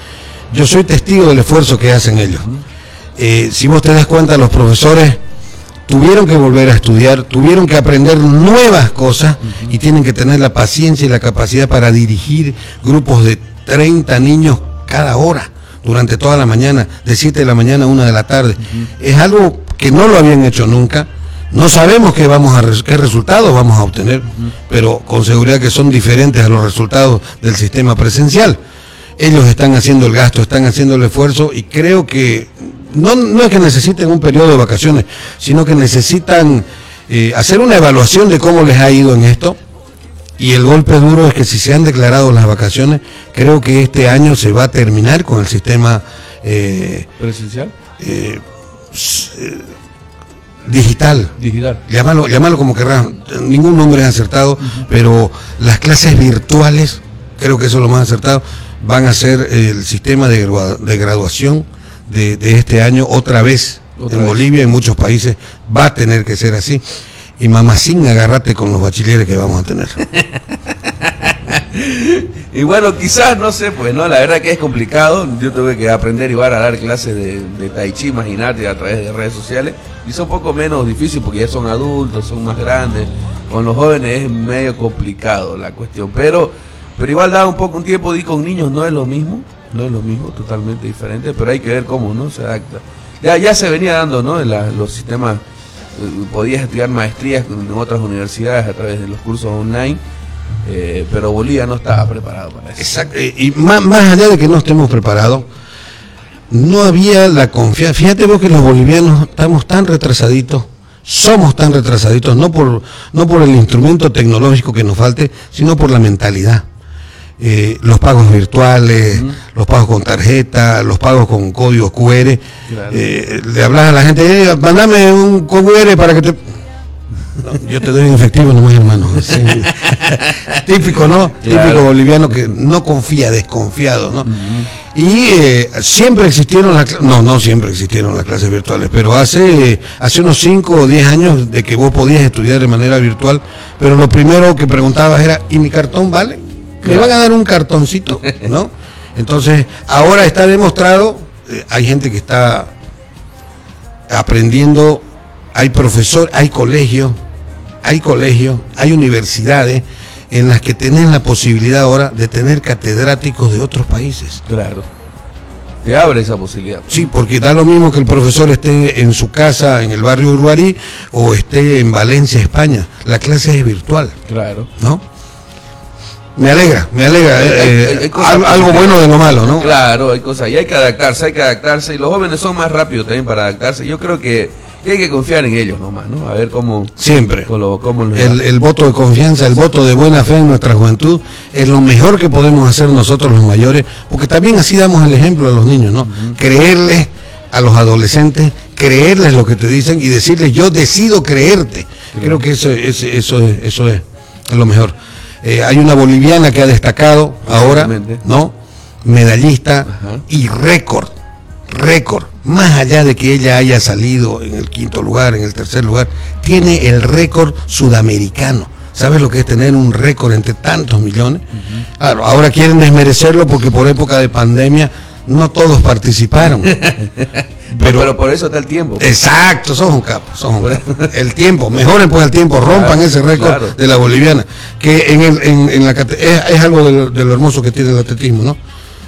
Speaker 3: Yo soy testigo del esfuerzo que hacen ellos. Eh, si vos te das cuenta, los profesores tuvieron que volver a estudiar, tuvieron que aprender nuevas cosas y tienen que tener la paciencia y la capacidad para dirigir grupos de 30 niños cada hora durante toda la mañana, de 7 de la mañana a 1 de la tarde. Es algo que no lo habían hecho nunca. No sabemos qué, vamos a qué resultados vamos a obtener, pero con seguridad que son diferentes a los resultados del sistema presencial. ellos están haciendo el gasto, están haciendo el esfuerzo y creo que no, no es que necesiten un periodo de vacaciones, sino que necesitan eh, hacer una evaluación de cómo les ha ido en esto. Y el golpe duro es que si se han declarado las vacaciones, creo que este año se va a terminar con el sistema eh,
Speaker 2: ¿Presencial?
Speaker 3: eh, digital.
Speaker 2: Digital.
Speaker 3: Llámalo, llámalo como querrás, ningún nombre es acertado, pero las clases virtuales, creo que eso es lo más acertado, van a ser el sistema de, de graduación de, de este año otra vez.
Speaker 2: Otra
Speaker 3: en
Speaker 2: vez.
Speaker 3: Bolivia y en muchos países va a tener que ser así. Y mamacín, agárrate con los bachilleres que vamos a tener.
Speaker 2: Y bueno, quizás, no sé, pues no, la verdad que es complicado. Yo tuve que aprender igual a dar clases de, de tai chi, imagínate, a través de redes sociales. Y son un poco menos difícil porque ya son adultos, son más grandes. Con los jóvenes es medio complicado la cuestión. Pero, pero igual da un poco un tiempo, di con niños no es lo mismo, no es lo mismo, totalmente diferente, pero hay que ver cómo, ¿no? Se adapta. Ya, ya se venía dando, ¿no? Los sistemas, eh, podías estudiar maestrías en otras universidades a través de los cursos online. Eh, pero Bolivia no estaba preparado para eso.
Speaker 3: Exacto. eh, Y más, más allá de que no estemos preparados, no había la confianza. Fíjate vos que los bolivianos estamos tan retrasaditos, somos tan retrasaditos, no por, no por el instrumento tecnológico que nos falte, sino por la mentalidad. Eh, los pagos virtuales, los pagos con tarjeta, los pagos con códigos QR.
Speaker 2: Claro.
Speaker 3: Eh, le hablas a la gente, "Eh, mandame un QR para que te... No, yo te doy en efectivo nomás, hermano. Sí. Típico, ¿no?
Speaker 2: Claro.
Speaker 3: Típico boliviano que no confía, desconfiado, ¿no? Y eh, siempre existieron las no, no siempre existieron las clases virtuales, pero hace, hace unos 5 o 10 años de que vos podías estudiar de manera virtual, pero lo primero que preguntabas era, ¿y mi cartón vale? Me van a dar un cartoncito, ¿no? Entonces, ahora está demostrado, eh, hay gente que está aprendiendo, hay profesor, hay colegios, hay colegios, hay universidades en las que tenés la posibilidad ahora de tener catedráticos de otros países.
Speaker 2: Claro. Te abre esa posibilidad.
Speaker 3: Sí, porque da lo mismo que el profesor esté en su casa en el barrio Uruguarí o esté en Valencia, España. La clase es virtual,
Speaker 2: Claro.
Speaker 3: ¿no? Me alegra, me alegra. eh,
Speaker 2: Hay-
Speaker 3: eh,
Speaker 2: hay- hay cosas
Speaker 3: algo, bueno de lo malo, ¿no?
Speaker 2: Claro, hay cosas. Y hay que adaptarse, hay que adaptarse. Y los jóvenes son más rápidos también para adaptarse. Yo creo que, hay que confiar en ellos nomás, ¿no? A ver cómo.
Speaker 3: Siempre.
Speaker 2: Cómo,
Speaker 3: El, voto de confianza, el voto de buena fe en nuestra juventud es lo mejor que podemos hacer nosotros los mayores, porque también así damos el ejemplo a los niños, ¿no? Creerles a los adolescentes, creerles lo que te dicen y decirles yo decido creerte. Creo que eso, es- eso, es, eso es, es lo mejor. Eh, hay una boliviana que ha destacado ahora. ¿no? Medallista
Speaker 2: Ajá.
Speaker 3: y récord, récord. Más allá de que ella haya salido en el quinto lugar, en el tercer lugar, tiene el récord sudamericano. ¿Sabes lo que es tener un récord entre tantos millones? Claro, ahora quieren desmerecerlo porque por época de pandemia no todos participaron.
Speaker 2: pero,
Speaker 3: pero-
Speaker 2: por eso está el tiempo.
Speaker 3: Exacto, sos un capo, un capo. El tiempo, mejoren pues el tiempo, rompan
Speaker 2: Claro,
Speaker 3: ese récord
Speaker 2: claro.
Speaker 3: de la boliviana, que en, el, en, en la es, es algo de lo, de lo hermoso que tiene el atletismo, ¿no?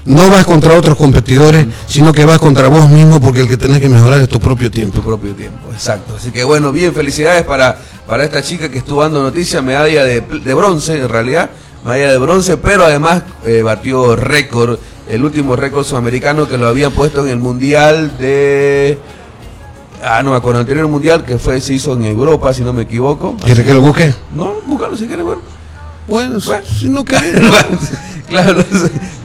Speaker 3: No vas contra otros competidores, sino que vas contra vos mismo porque el que tenés que mejorar es tu propio
Speaker 2: en tu
Speaker 3: tiempo.
Speaker 2: propio tiempo, exacto. Así que bueno, bien, felicidades para, para esta chica que estuvo dando noticia, medalla de bronce en realidad, medalla de bronce, pero además eh, batió récord, el último récord sudamericano que lo habían puesto en el mundial de... Ah, no, con el anterior mundial que fue se hizo en Europa, si no me equivoco.
Speaker 3: ¿Quieres que lo busque?
Speaker 2: No, búscalo si quieres, bueno.
Speaker 3: Bueno, si no querés.
Speaker 2: claro,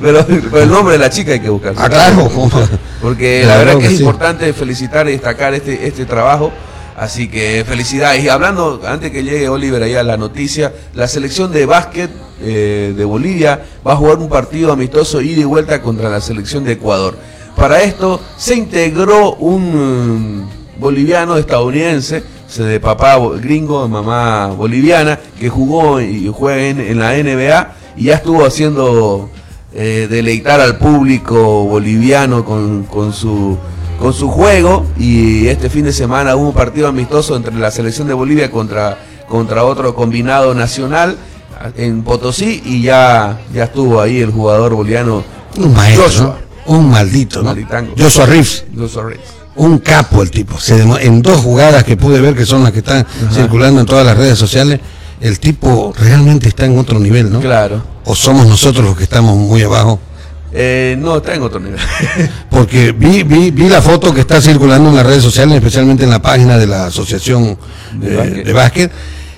Speaker 2: pero, pero el nombre de la chica hay que buscar.
Speaker 3: Ah, claro.
Speaker 2: Porque
Speaker 3: Claro
Speaker 2: la verdad que,
Speaker 3: que
Speaker 2: es
Speaker 3: sí.
Speaker 2: importante felicitar y destacar este, este trabajo. Así que felicidades. Y hablando, antes que llegue Oliver allá a la noticia, la selección de básquet eh, de Bolivia va a jugar un partido amistoso ida y vuelta contra la selección de Ecuador. Para esto se integró un mm, boliviano estadounidense, se de papá gringo, mamá boliviana, que jugó y juega en, en la NBA y ya estuvo haciendo eh, deleitar al público boliviano con, con su con su juego y este fin de semana hubo un partido amistoso entre la selección de Bolivia contra contra otro combinado nacional en Potosí y ya ya estuvo ahí el jugador boliviano
Speaker 3: Un maestro,
Speaker 2: Joshua.
Speaker 3: ¿no? Un maldito, ¿no? Joshua
Speaker 2: Reyes.
Speaker 3: Un capo el tipo. Se en dos jugadas que pude ver que son las que están circulando en todas las redes sociales, el tipo realmente está en otro nivel, ¿no?
Speaker 2: Claro.
Speaker 3: O somos nosotros los que estamos muy abajo.
Speaker 2: Eh, no, está en otro nivel.
Speaker 3: Porque vi, vi, vi la foto que está circulando en las redes sociales, especialmente en la página de la Asociación
Speaker 2: De
Speaker 3: eh,
Speaker 2: básquet.
Speaker 3: de Básquet.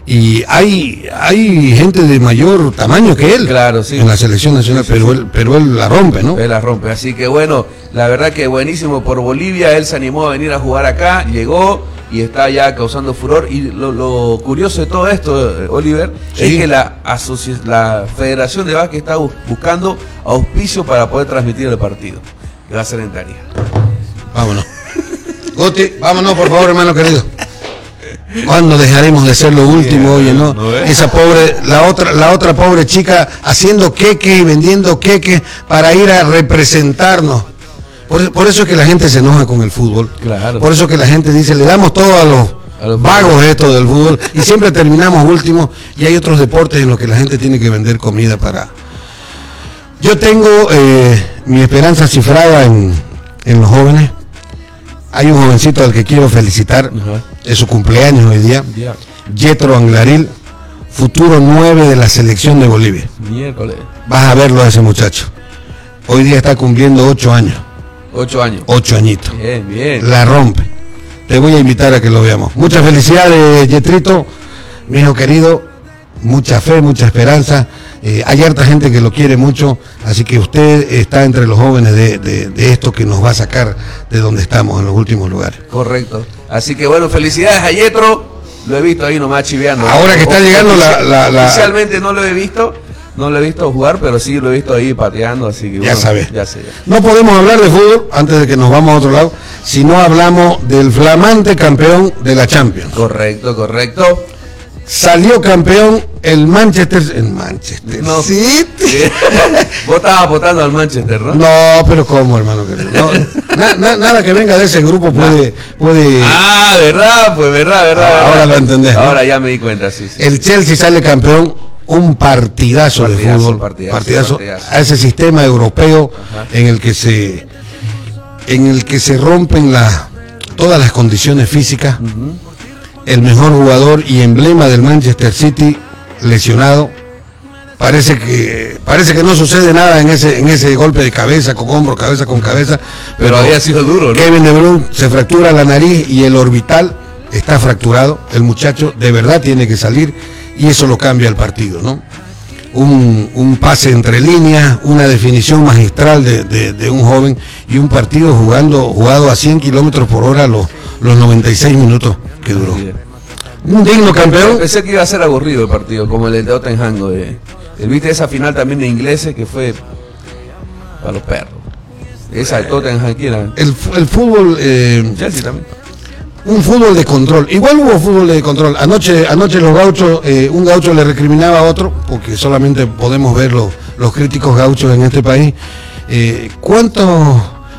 Speaker 3: Y hay, hay gente de mayor tamaño que él
Speaker 2: Claro, sí.
Speaker 3: en la selección nacional,
Speaker 2: Sí, sí,
Speaker 3: pero. Él, pero él la rompe, ¿no?
Speaker 2: Él la rompe. Así que bueno, la verdad que buenísimo por Bolivia. Él se animó a venir a jugar acá, llegó y está ya causando furor. Y lo, lo curioso de todo esto, eh, Oliver,
Speaker 3: Sí.
Speaker 2: es que la, la Federación de Básquet está bu- buscando auspicio para poder transmitir el partido. Que va a ser en Tarija.
Speaker 3: Vámonos. Goti, vámonos por favor, hermano querido. ¿Cuándo dejaremos de ser lo último, oye, no? Esa pobre, la otra, la otra pobre chica haciendo queques y vendiendo queques para ir a representarnos. Por, por eso es que la gente se enoja con el fútbol.
Speaker 2: Claro.
Speaker 3: Por eso que la gente dice, le damos todo a los,
Speaker 2: A los
Speaker 3: vagos esto del fútbol y siempre terminamos últimos y hay otros deportes en los que la gente tiene que vender comida para... Yo tengo eh, mi esperanza cifrada en, en los jóvenes. Hay un jovencito al que quiero felicitar.
Speaker 2: Ajá.
Speaker 3: Es su cumpleaños hoy día. Yetro Anglaril, futuro 9 de la selección de Bolivia.
Speaker 2: Miércoles.
Speaker 3: Vas a verlo a ese muchacho. Hoy día está cumpliendo 8 años.
Speaker 2: Ocho años.
Speaker 3: 8 añitos.
Speaker 2: Bien, bien.
Speaker 3: La rompe. Te voy a invitar a que lo veamos. Muchas felicidades, Yetrito, mi hijo querido. Mucha fe, mucha esperanza. Eh, hay harta gente que lo quiere mucho, así que usted está entre los jóvenes de, de- de esto que nos va a sacar de donde estamos en los últimos lugares.
Speaker 2: Correcto. Así que bueno, felicidades a Yetro. Lo he visto ahí nomás chiveando.
Speaker 3: Ahora que está llegando la- la- la-
Speaker 2: Oficialmente no lo he visto. No lo he visto jugar, pero sí lo he visto ahí pateando, así que
Speaker 3: Ya sabes.
Speaker 2: Ya sé. ya.
Speaker 3: No podemos hablar de fútbol antes de que nos vamos a otro lado, si no hablamos del flamante campeón de la Champions.
Speaker 2: Correcto, correcto.
Speaker 3: Salió campeón el Manchester, el Manchester
Speaker 2: No.
Speaker 3: City.
Speaker 2: Vos estabas votando al Manchester, ¿no?
Speaker 3: No, pero ¿cómo, hermano? querido? No, na- na- nada que venga de ese grupo puede... puede
Speaker 2: Ah, verdad, pues verdad, verdad.
Speaker 3: Ahora
Speaker 2: verdad.
Speaker 3: lo entendés, ¿no?
Speaker 2: Ahora ya me di cuenta, sí, sí.
Speaker 3: el Chelsea sale campeón, un partidazo, de
Speaker 2: Partidazo,
Speaker 3: fútbol,
Speaker 2: partidazo, partidazo.
Speaker 3: a ese sistema europeo en el que se en el que se rompen la- todas las condiciones físicas. El mejor jugador y emblema del Manchester City lesionado. Parece que parece que no sucede nada en ese en ese golpe de cabeza con hombro, cabeza con cabeza,
Speaker 2: Pero había sido duro, ¿no?
Speaker 3: Kevin De Bruyne se fractura la nariz y el orbital está fracturado. El muchacho de verdad tiene que salir y eso lo cambia el partido, ¿no? Un, un pase entre líneas, una definición magistral de, de- de un joven y un partido jugando jugado a 100 kilómetros por hora los, los 96 minutos que duró. Un digno campeón.
Speaker 2: Pensé que iba a ser aburrido el partido, como el de Tottenham. De, el- ¿Viste esa final también de ingleses que fue para los perros? Esa de Tottenham, ¿quién era?
Speaker 3: El, el fútbol eh,
Speaker 2: Chelsea también.
Speaker 3: Un fútbol de control. Igual hubo fútbol de control. Anoche, anoche los gauchos, eh, un gaucho le recriminaba a otro, porque solamente podemos ver los, los críticos gauchos en este país. eh, ¿Cuántos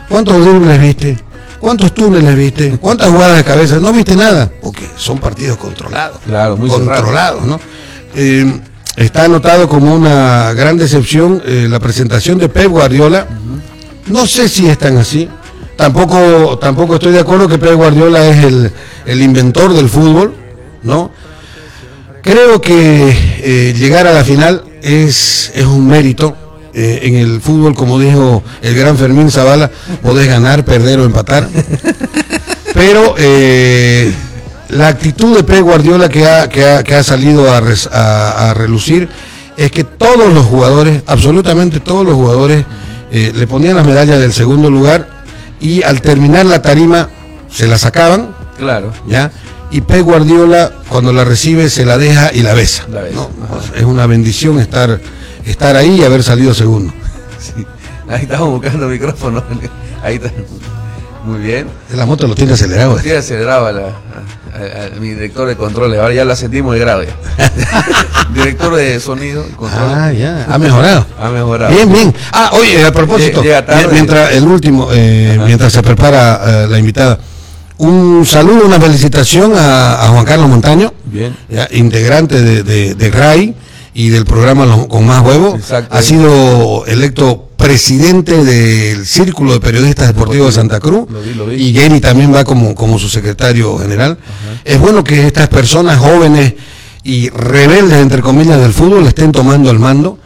Speaker 3: cuántos dribles viste? ¿Cuántos túneles viste? ¿Cuántas jugadas de cabeza? No viste nada, porque son partidos controlados.
Speaker 2: Claro, muy
Speaker 3: controlados, ¿no? Eh, está anotado como una gran decepción la presentación de Pep Guardiola. No sé si es tan así. Tampoco, tampoco estoy de acuerdo que Pep Guardiola es el, el inventor del fútbol, ¿no? Creo que eh, llegar a la final es, es un mérito. Eh, en el fútbol, como dijo el gran Fermín Zavala, podés ganar, perder o empatar. Pero eh, la actitud de Pep Guardiola que ha, que ha, que ha salido a, a- relucir es que todos los jugadores, absolutamente todos los jugadores, le ponían las medallas del segundo lugar y al terminar la tarima se la sacaban,
Speaker 2: Claro.
Speaker 3: ¿ya? Y Pep Guardiola cuando la recibe se la deja y la besa.
Speaker 2: La besa,
Speaker 3: ¿no? Es una bendición estar, estar ahí y haber salido segundo.
Speaker 2: Sí. Ahí estamos buscando micrófono. Ahí está. Muy bien.
Speaker 3: La moto lo tiene acelerado.
Speaker 2: Sí, aceleraba la, a, a- a mi director de controles. Ahora ya la sentimos de grado director de sonido control.
Speaker 3: Ah, ya, ha mejorado.
Speaker 2: Ha mejorado.
Speaker 3: Bien, bien. Ah, oye, a propósito,
Speaker 2: Llega tarde.
Speaker 3: mi- mientras el último, eh, mientras se prepara eh, la invitada, un saludo, una felicitación a, a Juan Carlos Montaño,
Speaker 2: Bien.
Speaker 3: ya, integrante de, de, de RAI y del programa Con Más Huevo. Ha sido electo presidente del Círculo de Periodistas Deportivos de Santa Cruz.
Speaker 2: Lo vi, lo vi.
Speaker 3: Y Gary también va como, como su secretario general. Es bueno que estas personas jóvenes y rebeldes, entre comillas, del fútbol estén tomando el mando,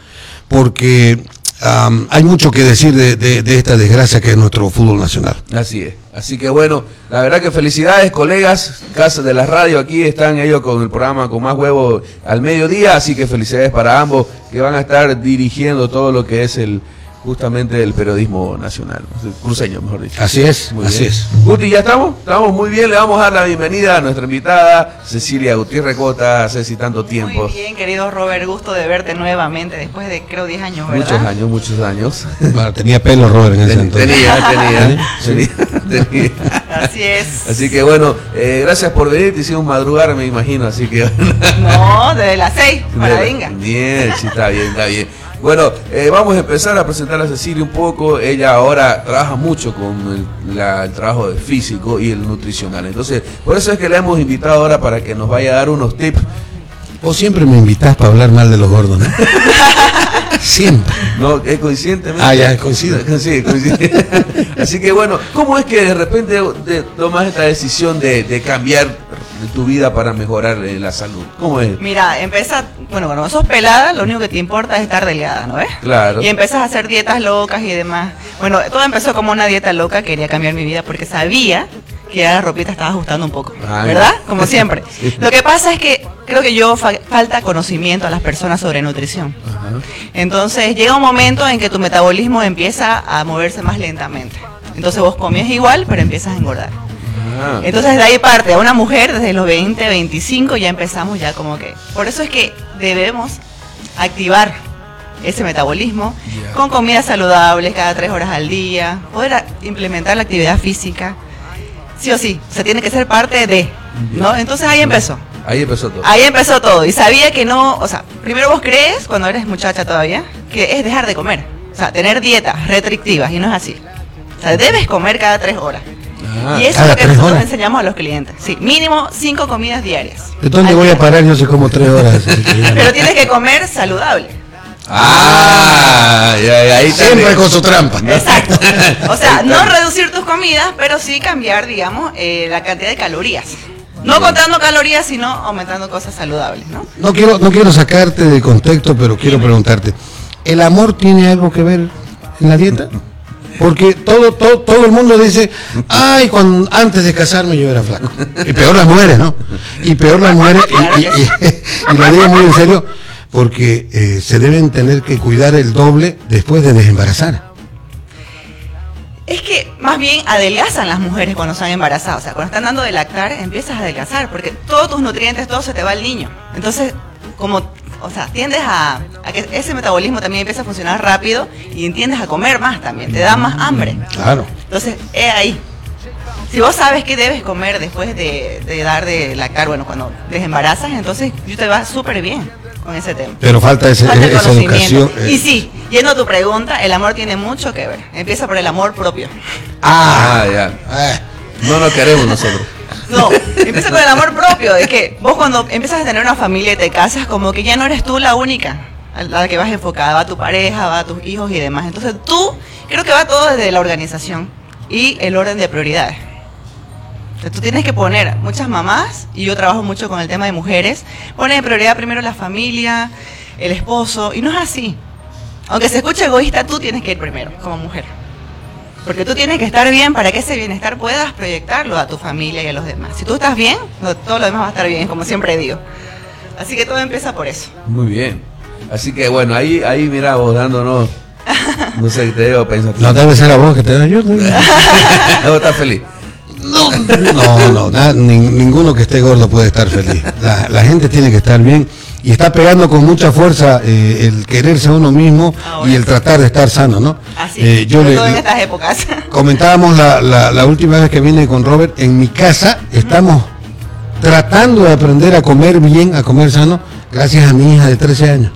Speaker 3: porque am, hay mucho que decir de, esta desgracia que es nuestro fútbol nacional.
Speaker 2: Así es. Así que bueno, la verdad que felicidades, colegas, casa de la radio, aquí están ellos con el programa con más huevo al mediodía, así que felicidades para ambos que van a estar dirigiendo todo lo que es el justamente el periodismo nacional, el cruceño, mejor dicho.
Speaker 3: Así es,
Speaker 2: Muy
Speaker 3: así
Speaker 2: bien.
Speaker 3: es.
Speaker 2: Guti, ¿ya estamos? Estamos muy bien, le vamos a dar la bienvenida a nuestra invitada, Cecilia Gutiérrez Cota, Ceci, tanto tiempo.
Speaker 5: Muy bien, querido Robert, gusto de verte nuevamente después de creo 10 años, ¿verdad?
Speaker 2: Muchos años, muchos años.
Speaker 3: Bueno, tenía pelo Robert en ese entonces.
Speaker 2: tenía, tenía, tenía, tenía.
Speaker 5: Así es.
Speaker 2: Así que bueno, eh, gracias por venir, te hicimos madrugar, me imagino, así que...
Speaker 5: No, desde las 6, para venga.
Speaker 2: Bien, sí, está bien, está bien. Bueno, eh, vamos a empezar a presentar a Cecilia un poco. Ella ahora trabaja mucho con el, la- el trabajo de físico y el nutricional. Entonces, por eso es que la hemos invitado ahora para que nos vaya a dar unos tips.
Speaker 3: Vos siempre me invitás para hablar mal de los gordos, ¿no? siempre.
Speaker 2: No, es coincidentemente.
Speaker 3: Ah, ya, coincide.
Speaker 2: Sí, coincide. Así que bueno, ¿cómo es que de repente tomas esta decisión de, de cambiar tu vida para mejorar eh, la salud? ¿Cómo es?
Speaker 5: Mira, empieza, bueno, cuando sos pelada, lo único que te importa es estar delgada, ¿no ves?
Speaker 2: Claro.
Speaker 5: Y empiezas a hacer dietas locas y demás. Bueno, todo empezó como una dieta loca, quería cambiar mi vida porque sabía que ya la ropita estaba ajustando un poco,
Speaker 2: Ay.
Speaker 5: ¿verdad? Como siempre.
Speaker 2: Sí.
Speaker 5: Lo que pasa es que creo que yo fa- falta conocimiento a las personas sobre nutrición.
Speaker 2: Ajá.
Speaker 5: Entonces llega un momento en que tu metabolismo empieza a moverse más lentamente. Entonces vos comías igual, pero empiezas a engordar.
Speaker 2: Ah.
Speaker 5: Entonces de ahí parte, a una mujer desde los 20, 25 ya empezamos ya como que... Por eso es que debemos activar ese metabolismo con comidas saludables cada tres horas al día, poder implementar la actividad física, sí o sí, o sea, tiene que ser parte de, ¿no? Entonces ahí empezó.
Speaker 2: Ahí empezó todo.
Speaker 5: Ahí empezó todo. Y sabía que no, o sea, primero vos crees, cuando eres muchacha todavía, que es dejar de comer. O sea, tener dietas restrictivas, y no es así. O sea, debes comer cada tres horas.
Speaker 2: Ah.
Speaker 5: y eso es
Speaker 3: ¿cada
Speaker 5: lo que nosotros
Speaker 3: horas?
Speaker 5: enseñamos a los clientes. Sí, mínimo cinco comidas diarias.
Speaker 3: ¿De dónde voy a parar? Yo sé como tres horas.
Speaker 5: Pero tienes que comer saludable.
Speaker 2: Ah, ya, ahí.
Speaker 3: Siempre con su trampa.
Speaker 5: Exacto. O sea, no reducir tus comidas, pero sí cambiar, digamos, eh, la cantidad de calorías. No contando calorías, sino aumentando cosas saludables, ¿no?
Speaker 3: No quiero, no quiero sacarte de contexto, pero quiero preguntarte. ¿El amor tiene algo que ver en la dieta? Porque todo, todo, todo el mundo dice, ay, cuando, antes de casarme yo era flaco. Y peor las mujeres, ¿no? Y peor las mujeres, y, y- lo digo muy en serio, porque eh, se deben tener que cuidar el doble después de desembarazar.
Speaker 5: Es que más bien adelgazan las mujeres cuando están embarazadas. O sea, cuando están dando de lactar, empiezas a adelgazar porque todos tus nutrientes, todo se te va al niño. Entonces, como, o sea, tiendes a, a que ese metabolismo también empieza a funcionar rápido y tiendes a comer más también, te da más hambre.
Speaker 3: Claro.
Speaker 5: Entonces, es ahí. Si vos sabes qué debes comer después de, de dar de lactar, bueno, cuando desembarazas, entonces yo te va súper bien con ese tema.
Speaker 3: Pero falta ese-
Speaker 5: Falta
Speaker 3: esa educación. eh.
Speaker 5: Y sí, yendo a tu pregunta, el amor tiene mucho que ver. Empieza por el amor propio.
Speaker 2: Ah, ya.
Speaker 3: Ah,
Speaker 2: No nos queremos nosotros.
Speaker 5: No, empieza con el amor propio. Es que vos cuando empiezas a tener una familia y te casas, como que ya no eres tú la única a la que vas enfocada. Va tu pareja, va tus hijos y demás. Entonces tú, creo que va todo desde la organización y el orden de prioridades. Entonces, tú tienes que poner, muchas mamás, y yo trabajo mucho con el tema de mujeres, ponen en prioridad primero la familia, el esposo, y no es así. Aunque se escuche egoísta, tú tienes que ir primero como mujer. Porque tú tienes que estar bien para que ese bienestar puedas proyectarlo a tu familia y a los demás. Si tú estás bien, todo lo demás va a estar bien, como siempre digo. Así que todo empieza por eso.
Speaker 2: Muy bien. Así que bueno, ahí, ahí mira vos dándonos. No sé, te digo pensativo.
Speaker 3: no debe ser a vos que te da yo. ¿no?
Speaker 2: Vos estás feliz.
Speaker 3: No, no, no, na- nin- ninguno que esté gordo puede estar feliz. La, la gente tiene que estar bien y está pegando con mucha fuerza eh, el quererse a uno mismo
Speaker 5: Ahora
Speaker 3: y el tratar de estar sano, ¿no?
Speaker 5: Así,
Speaker 3: Eh, yo le,
Speaker 5: en estas épocas.
Speaker 3: comentábamos la, la- la última vez que vine con Robert, en mi casa estamos tratando de aprender a comer bien, a comer sano, gracias a mi hija de 13 años.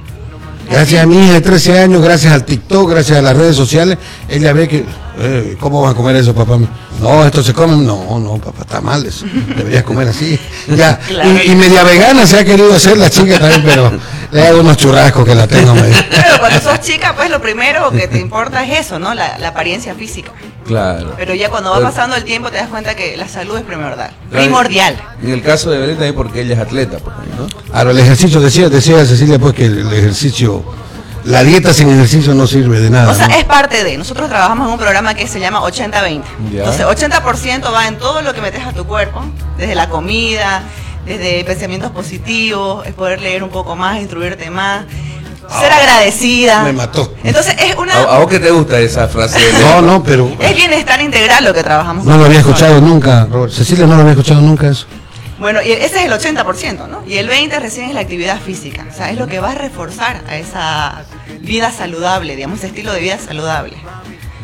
Speaker 3: Gracias a mi hija de 13 años, gracias al TikTok, gracias a las redes sociales, ella ve que, eh, ¿cómo vas a comer eso, papá? No, esto se come, no, no, papá, está mal eso, deberías comer así. Ya,
Speaker 5: Claro.
Speaker 3: y, y media vegana se ha querido hacer la chica también, pero le hago unos churrascos que la tengo medio.
Speaker 5: Pero cuando sos chica, pues lo primero que te importa es eso, ¿no? La, la apariencia física.
Speaker 2: Claro.
Speaker 5: Pero ya cuando va pasando el tiempo te das cuenta que la salud es primordial.
Speaker 2: Claro,
Speaker 5: Primordial.
Speaker 2: En el caso de Belén también porque ella es atleta, pues, ¿no?
Speaker 3: Ahora, el ejercicio, decía, decía Cecilia, pues que el ejercicio La dieta sin ejercicio no sirve de nada.
Speaker 5: O sea,
Speaker 3: ¿no?
Speaker 5: es parte de. Nosotros trabajamos en un programa que se llama 80-20.
Speaker 2: Ya.
Speaker 5: Entonces, 80% va en todo lo que metes a tu cuerpo, desde la comida, desde pensamientos positivos, es poder leer un poco más, instruirte más, ser agradecida.
Speaker 3: Ah, me mató.
Speaker 5: Entonces, es una.
Speaker 2: ¿A, vos qué te gusta esa frase?
Speaker 3: No, no, pero
Speaker 5: Es bienestar integral lo que trabajamos.
Speaker 3: no lo había escuchado nunca, Robert. Cecilia no lo había escuchado nunca eso.
Speaker 5: Bueno, y ese es el 80%, ¿no? Y el 20% recién es la actividad física. O sea, es lo que va a reforzar a esa vida saludable, digamos, ese estilo de vida saludable.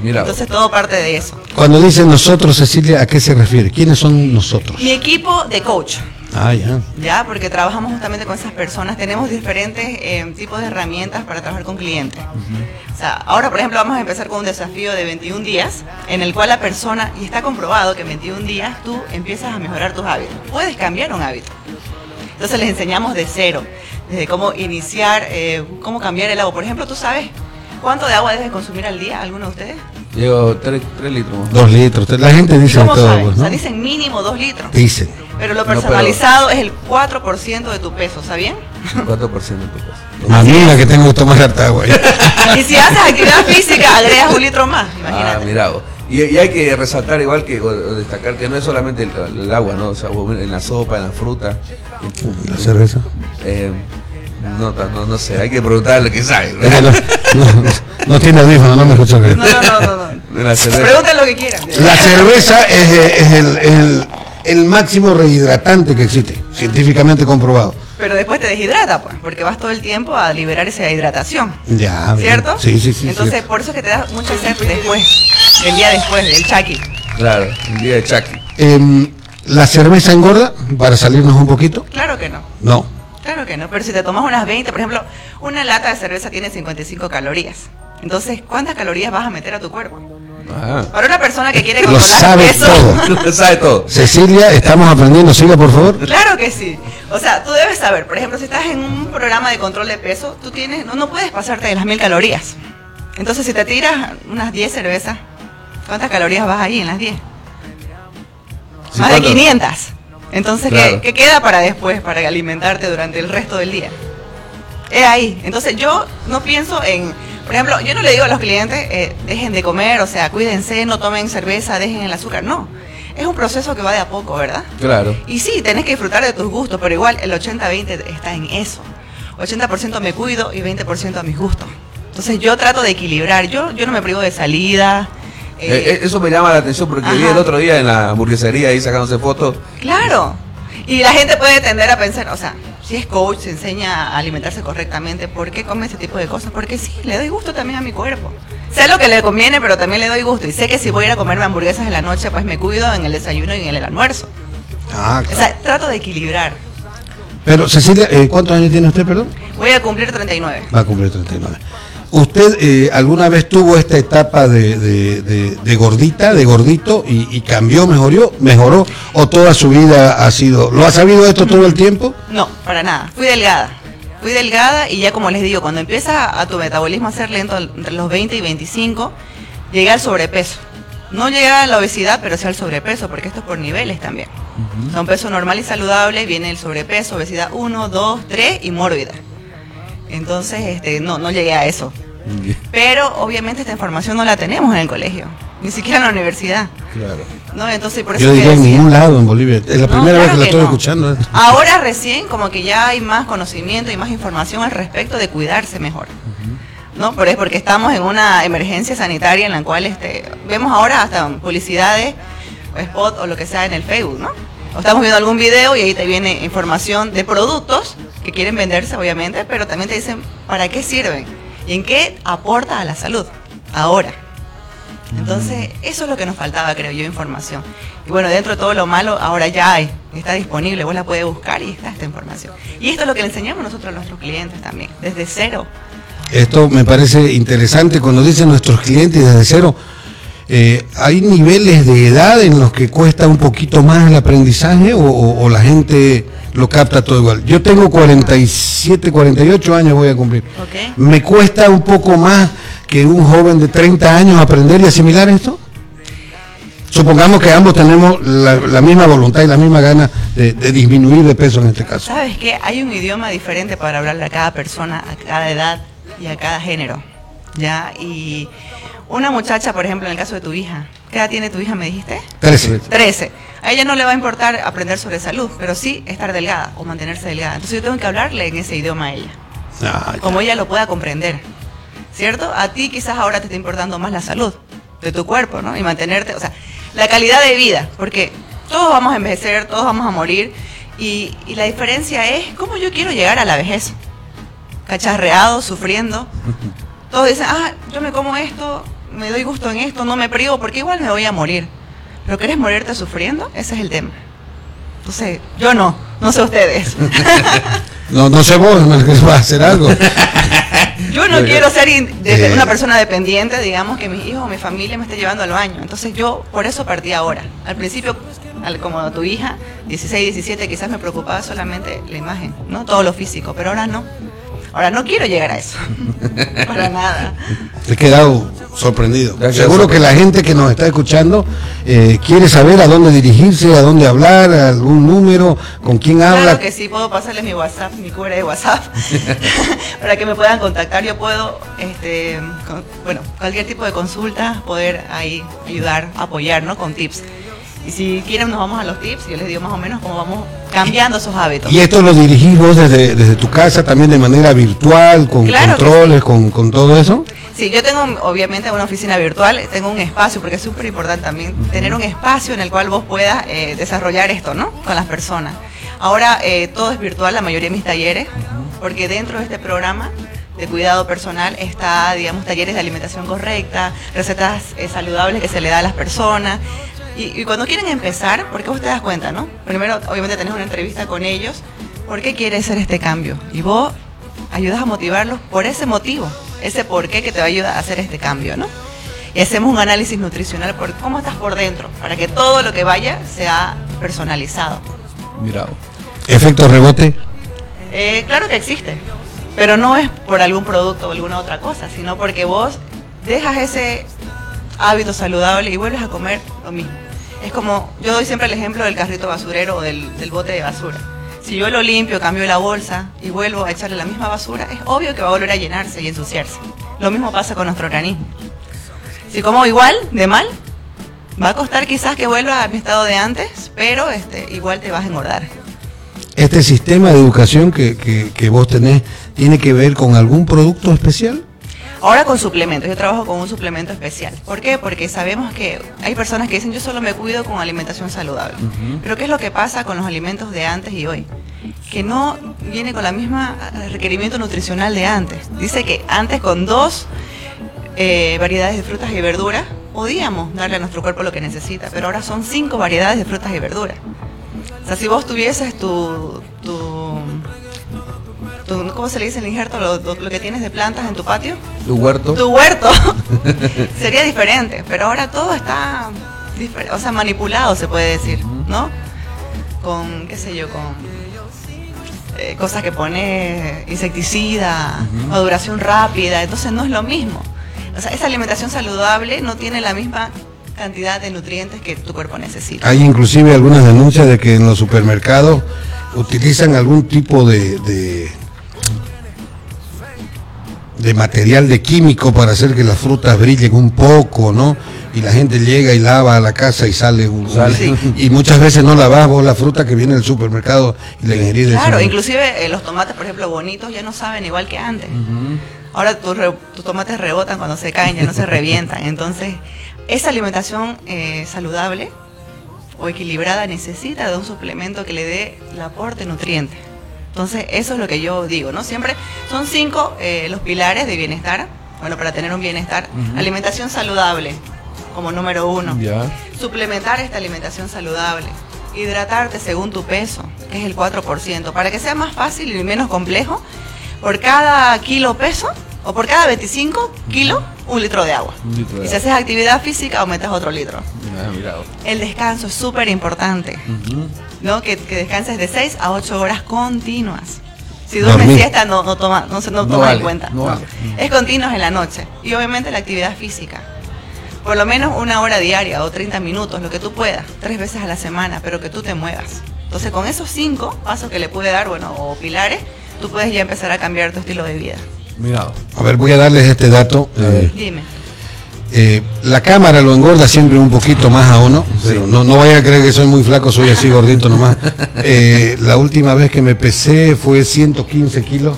Speaker 2: Mira,
Speaker 5: Entonces, todo parte de eso.
Speaker 3: Cuando dice nosotros, Cecilia, ¿a qué se refiere? ¿Quiénes son nosotros?
Speaker 5: Mi equipo de coach.
Speaker 3: Ah, ya.
Speaker 5: Ya, porque trabajamos justamente con esas personas, tenemos diferentes eh, tipos de herramientas para trabajar con clientes. O sea, ahora por ejemplo vamos a empezar con un desafío de 21 días, en el cual la persona, y está comprobado que en 21 días tú empiezas a mejorar tus hábitos. Puedes cambiar un hábito. Entonces les enseñamos de cero, desde cómo iniciar, eh, cómo cambiar el agua. Por ejemplo, ¿tú sabes cuánto de agua debes consumir al día, alguno de ustedes?
Speaker 2: llevo 3 litros.
Speaker 3: Dos litros. La gente dice
Speaker 5: ¿Cómo
Speaker 3: todo, pues,
Speaker 5: O sea,
Speaker 3: ¿no?
Speaker 5: dicen mínimo 2 litros.
Speaker 3: Dicen.
Speaker 5: Pero lo
Speaker 2: No, pero-
Speaker 5: personalizado es el 4% de tu peso, ¿sabían?
Speaker 2: 4% de tu peso.
Speaker 3: A mí la que tengo que tomar harta agua.
Speaker 5: Y si haces actividad física, agregas un litro más,
Speaker 2: Ah,
Speaker 5: imagínate.
Speaker 2: mira. vos. Y, y hay que resaltar igual que o- destacar que no es solamente el, el agua, ¿no? O sea, en la sopa, en la fruta.
Speaker 3: La cerveza.
Speaker 2: eh, no, no, no sé, hay que preguntarle que sabe. ¿no?
Speaker 3: No tiene audífono, no me escucha.
Speaker 5: No, no, no, no.
Speaker 2: la cerveza.
Speaker 5: Pregunten lo que quieran.
Speaker 3: La cerveza es, eh, es el, el- el máximo rehidratante que existe, científicamente comprobado.
Speaker 5: Pero después te deshidrata, pues, porque vas todo el tiempo a liberar esa hidratación.
Speaker 3: Ya, bien.
Speaker 5: ¿Cierto?
Speaker 3: Sí, sí, sí.
Speaker 5: Entonces,
Speaker 3: cierto.
Speaker 5: por eso es que te da mucha sed después, el día después, del chaki.
Speaker 2: Claro, un día de chaki.
Speaker 3: Em, ¿La cerveza engorda? Para salirnos un poquito.
Speaker 5: Claro que no.
Speaker 3: No.
Speaker 5: Claro que no, pero si te tomas unas 20, por ejemplo, una lata de cerveza tiene 55 calorías. Entonces, ¿cuántas calorías vas a meter a tu cuerpo?
Speaker 2: Ajá.
Speaker 5: Para una persona que quiere
Speaker 3: Lo
Speaker 5: controlar
Speaker 3: sabe
Speaker 5: peso,
Speaker 3: todo.
Speaker 2: sabe todo.
Speaker 3: Cecilia, estamos aprendiendo. Siga, por favor.
Speaker 5: Claro que sí. O sea, tú debes saber, por ejemplo, si estás en un programa de control de peso, tú tienes, no, no puedes pasarte de las mil calorías. Entonces, si te tiras unas 10 cervezas, ¿cuántas calorías vas ahí en las 10?
Speaker 2: Sí,
Speaker 5: Más de
Speaker 2: ¿cuánto?
Speaker 5: 500. Entonces, ¿qué-
Speaker 2: Claro.
Speaker 5: ¿qué, queda para después, para alimentarte durante el resto del día? Es ahí. Entonces, yo no pienso en, por ejemplo, yo no le digo a los clientes, eh, dejen de comer, o sea, cuídense, no tomen cerveza, dejen el azúcar. No. Es un proceso que va de a poco, ¿verdad?
Speaker 2: Claro.
Speaker 5: Y sí, tenés que disfrutar de tus gustos, pero igual el 80-20 está en eso. 80% me cuido y 20% a mis gustos. Entonces yo trato de equilibrar. Yo, yo no me privo de salida. Eh,
Speaker 2: Eh, eh, eso me llama la atención porque vi
Speaker 5: Ajá.
Speaker 2: el otro día en la hamburguesería ahí sacándose fotos.
Speaker 5: Claro. Y la gente puede tender a pensar, o sea, si es coach, se enseña a alimentarse correctamente, ¿por qué come ese tipo de cosas? Porque sí, le doy gusto también a mi cuerpo. Sé lo que le conviene, pero también le doy gusto. Y sé que si voy a ir a comerme hamburguesas en la noche, pues me cuido en el desayuno y en el almuerzo.
Speaker 3: Ah,
Speaker 5: O sea, trato de equilibrar.
Speaker 3: Pero, Cecilia, eh, ¿cuántos años tiene usted, perdón?
Speaker 5: Voy a cumplir 39.
Speaker 3: Va a cumplir 39. ¿Usted eh, alguna vez tuvo esta etapa de, de- de- de gordita, de gordito, y, y cambió, mejoró, mejoró, o toda su vida ha sido, ¿lo ha sabido esto todo el tiempo?
Speaker 5: No, para nada. Fui delgada. Fui delgada y ya como les digo, cuando empieza a tu metabolismo a ser lento entre los 20 y 25, llegué al sobrepeso. No llegué a la obesidad, pero sí al sobrepeso, porque esto es por niveles también. O sea, un peso normal y saludable, viene el sobrepeso, obesidad 1, 2, 3 y mórbida. Entonces, este, no, no llegué a eso. Pero obviamente esta información no la tenemos en el colegio, ni siquiera en la universidad.
Speaker 2: Claro.
Speaker 5: ¿no? Entonces, por eso
Speaker 3: Yo
Speaker 5: que
Speaker 3: diría en ningún lado en Bolivia. Es la
Speaker 5: no,
Speaker 3: primera vez
Speaker 5: claro
Speaker 3: que la estoy
Speaker 5: no.
Speaker 3: escuchando. ¿eh?
Speaker 5: Ahora recién como que ya hay más conocimiento y más información al respecto de cuidarse mejor. ¿No? Pero es porque estamos en una emergencia sanitaria en la cual este, vemos ahora hasta publicidades, o spot o lo que sea en el Facebook, ¿no? O estamos viendo algún video y ahí te viene información de productos que quieren venderse, obviamente, pero también te dicen para qué sirven y en qué aporta a la salud ahora. Entonces, eso es lo que nos faltaba, creo yo, información. Y bueno, dentro de todo lo malo, ahora ya hay, está disponible, vos la puedes buscar y está esta información. Y esto es lo que le enseñamos nosotros a nuestros clientes también, desde cero.
Speaker 3: Esto me parece interesante cuando dicen nuestros clientes desde cero. Eh, ¿Hay niveles de edad en los que cuesta un poquito más el aprendizaje o, o- o la gente lo capta todo igual? Yo tengo 47, 48 años voy a cumplir.
Speaker 5: ¿Ok?
Speaker 3: ¿Me cuesta un poco más que un joven de 30 años aprender y asimilar esto? Supongamos que ambos tenemos la, la misma voluntad y la misma gana de, de disminuir de peso en este caso.
Speaker 5: ¿Sabes qué? Hay un idioma diferente para hablarle a cada persona, a cada edad y a cada género. ¿Ya? Y una muchacha, por ejemplo, en el caso de tu hija, ¿qué edad tiene tu hija, me dijiste?
Speaker 3: 13.
Speaker 5: 13. A ella no le va a importar aprender sobre salud, pero sí estar delgada o mantenerse delgada. Entonces yo tengo que hablarle en ese idioma a ella,
Speaker 3: Ah,
Speaker 5: como ella lo pueda comprender. ¿Cierto? A ti quizás ahora te está importando más la salud de tu cuerpo, ¿no? Y mantenerte, o sea, la calidad de vida, porque todos vamos a envejecer, todos vamos a morir, y, y la diferencia es cómo yo quiero llegar a la vejez. Cacharreado, sufriendo. Todos dicen, ah, yo me como esto, me doy gusto en esto, no me privo, porque igual me voy a morir. ¿Pero querés morirte sufriendo? Ese es el tema. Entonces, yo no, no sé ustedes.
Speaker 3: No, no sé vos, que va a hacer algo.
Speaker 5: Yo no quiero ser
Speaker 3: Eh.
Speaker 5: una persona dependiente, digamos, que mis hijos o mi familia me esté llevando al baño. Entonces yo por eso partí ahora. Al principio, al- como tu hija, 16, 17, quizás me preocupaba solamente la imagen, ¿no? Todo lo físico, pero ahora no. Ahora no quiero llegar a eso. Para nada.
Speaker 3: He quedado sorprendido.
Speaker 2: Gracias,
Speaker 3: Seguro que la gente que nos está escuchando eh, quiere saber a dónde dirigirse, a dónde hablar, algún número, con quién habla.
Speaker 5: Claro que sí, puedo pasarles mi WhatsApp, mi cubre de WhatsApp, para que me puedan contactar. Yo puedo, este, con- bueno, cualquier tipo de consulta, poder ahí ayudar, apoyar, ¿no? Con tips. Y si quieren nos vamos a los tips, yo les digo más o menos cómo vamos cambiando esos hábitos.
Speaker 3: Y esto lo dirigís vos desde, desde tu casa, también de manera virtual, con
Speaker 5: Claro
Speaker 3: controles, con, con todo eso.
Speaker 5: Sí, yo tengo obviamente una oficina virtual, tengo un espacio, porque es súper importante también tener un espacio en el cual vos puedas eh, desarrollar esto, ¿no? Con las personas. Ahora eh, todo es virtual, la mayoría de mis talleres, porque dentro de este programa de cuidado personal está, digamos, talleres de alimentación correcta, recetas eh, saludables que se le da a las personas. Y, y cuando quieren empezar, porque vos te das cuenta, ¿no? Primero, obviamente, tenés una entrevista con ellos. ¿Por qué quieres hacer este cambio? Y vos ayudas a motivarlos por ese motivo, ese por qué que te va a ayudar a hacer este cambio, ¿no? Y hacemos un análisis nutricional por cómo estás por dentro, para que todo lo que vaya sea personalizado.
Speaker 2: Mira.
Speaker 3: Efecto rebote.
Speaker 5: Eh, claro que existe, pero no es por algún producto o alguna otra cosa, sino porque vos dejas ese hábito saludable y vuelves a comer lo mismo. Es como, yo doy siempre el ejemplo del carrito basurero o del, bote de basura. Si yo lo limpio, cambio la bolsa y vuelvo a echarle la misma basura, es obvio que va a volver a llenarse y ensuciarse. Lo mismo pasa con nuestro organismo. Si como igual, de mal, va a costar quizás que vuelva a mi estado de antes, pero este, igual te vas a engordar.
Speaker 3: Este sistema de educación que vos tenés, ¿tiene que ver con algún producto especial?
Speaker 5: Ahora con suplementos, yo trabajo con un suplemento especial. ¿Por qué? Porque sabemos que hay personas que dicen yo solo me cuido con alimentación saludable. Pero ¿qué es lo que pasa con los alimentos de antes y hoy? Que no viene con la misma eh, requerimiento nutricional de antes. Dice que antes con dos eh, variedades de frutas y verduras podíamos darle a nuestro cuerpo lo que necesita, pero ahora son cinco variedades de frutas y verduras. O sea, si vos tuvieses tu, tu, tu- ¿cómo se le dice el injerto? Lo, lo- lo que tienes de plantas en tu patio.
Speaker 2: Tu huerto.
Speaker 5: Tu huerto sería diferente, pero ahora todo está, o sea, manipulado se puede decir, ¿no? Con, qué sé yo, con eh, cosas que pone insecticida, maduración rápida, entonces no es lo mismo. O sea, esa alimentación saludable no tiene la misma cantidad de nutrientes que tu cuerpo necesita.
Speaker 3: Hay inclusive algunas denuncias de que en los supermercados utilizan algún tipo de, de, de material de químico para hacer que las frutas brillen un poco, ¿no? Y la gente llega y lava a la casa y sale un...
Speaker 2: Sale.
Speaker 5: Sí.
Speaker 3: Y muchas veces no lavas vos la fruta que viene del supermercado y la ingerís de
Speaker 5: Claro, inclusive eh, los tomates, por ejemplo, bonitos ya no saben igual que antes. Ahora tus, re- tus tomates rebotan cuando se caen, ya no se revientan. Entonces, esa alimentación eh, saludable o equilibrada necesita de un suplemento que le dé el aporte nutriente. Entonces, eso es lo que yo digo, ¿no? Siempre son cinco eh, los pilares de bienestar. Bueno, para tener un bienestar, alimentación saludable como número uno. Suplementar esta alimentación saludable. Hidratarte según tu peso, que es el 4%. Para que sea más fácil y menos complejo, por cada kilo peso o por cada 25 kilos, un litro de agua.
Speaker 2: Litro de
Speaker 5: y si
Speaker 2: agua.
Speaker 5: haces actividad física, aumentas otro litro.
Speaker 2: Ah.
Speaker 5: El descanso es súper importante. ¿No? Que, que descanses de 6 a 8 horas continuas. Si duermes siesta, no, no, toma, no, se- no
Speaker 2: No vale,
Speaker 5: en cuenta.
Speaker 2: no vale.
Speaker 5: Es continuos en la noche. Y obviamente la actividad física. Por lo menos una hora diaria o 30 minutos, lo que tú puedas, tres veces a la semana, pero que tú te muevas. Entonces, con esos cinco pasos que le puede dar, bueno, o pilares, tú puedes ya empezar a cambiar tu estilo de vida.
Speaker 2: Mira.
Speaker 3: A ver, voy a darles este dato. eh,
Speaker 5: Dime.
Speaker 3: Eh, la cámara lo engorda siempre un poquito más a uno, pero no, no vaya a creer que soy muy flaco, soy así gordito nomás. Eh, la última vez que me pesé fue 115 kilos,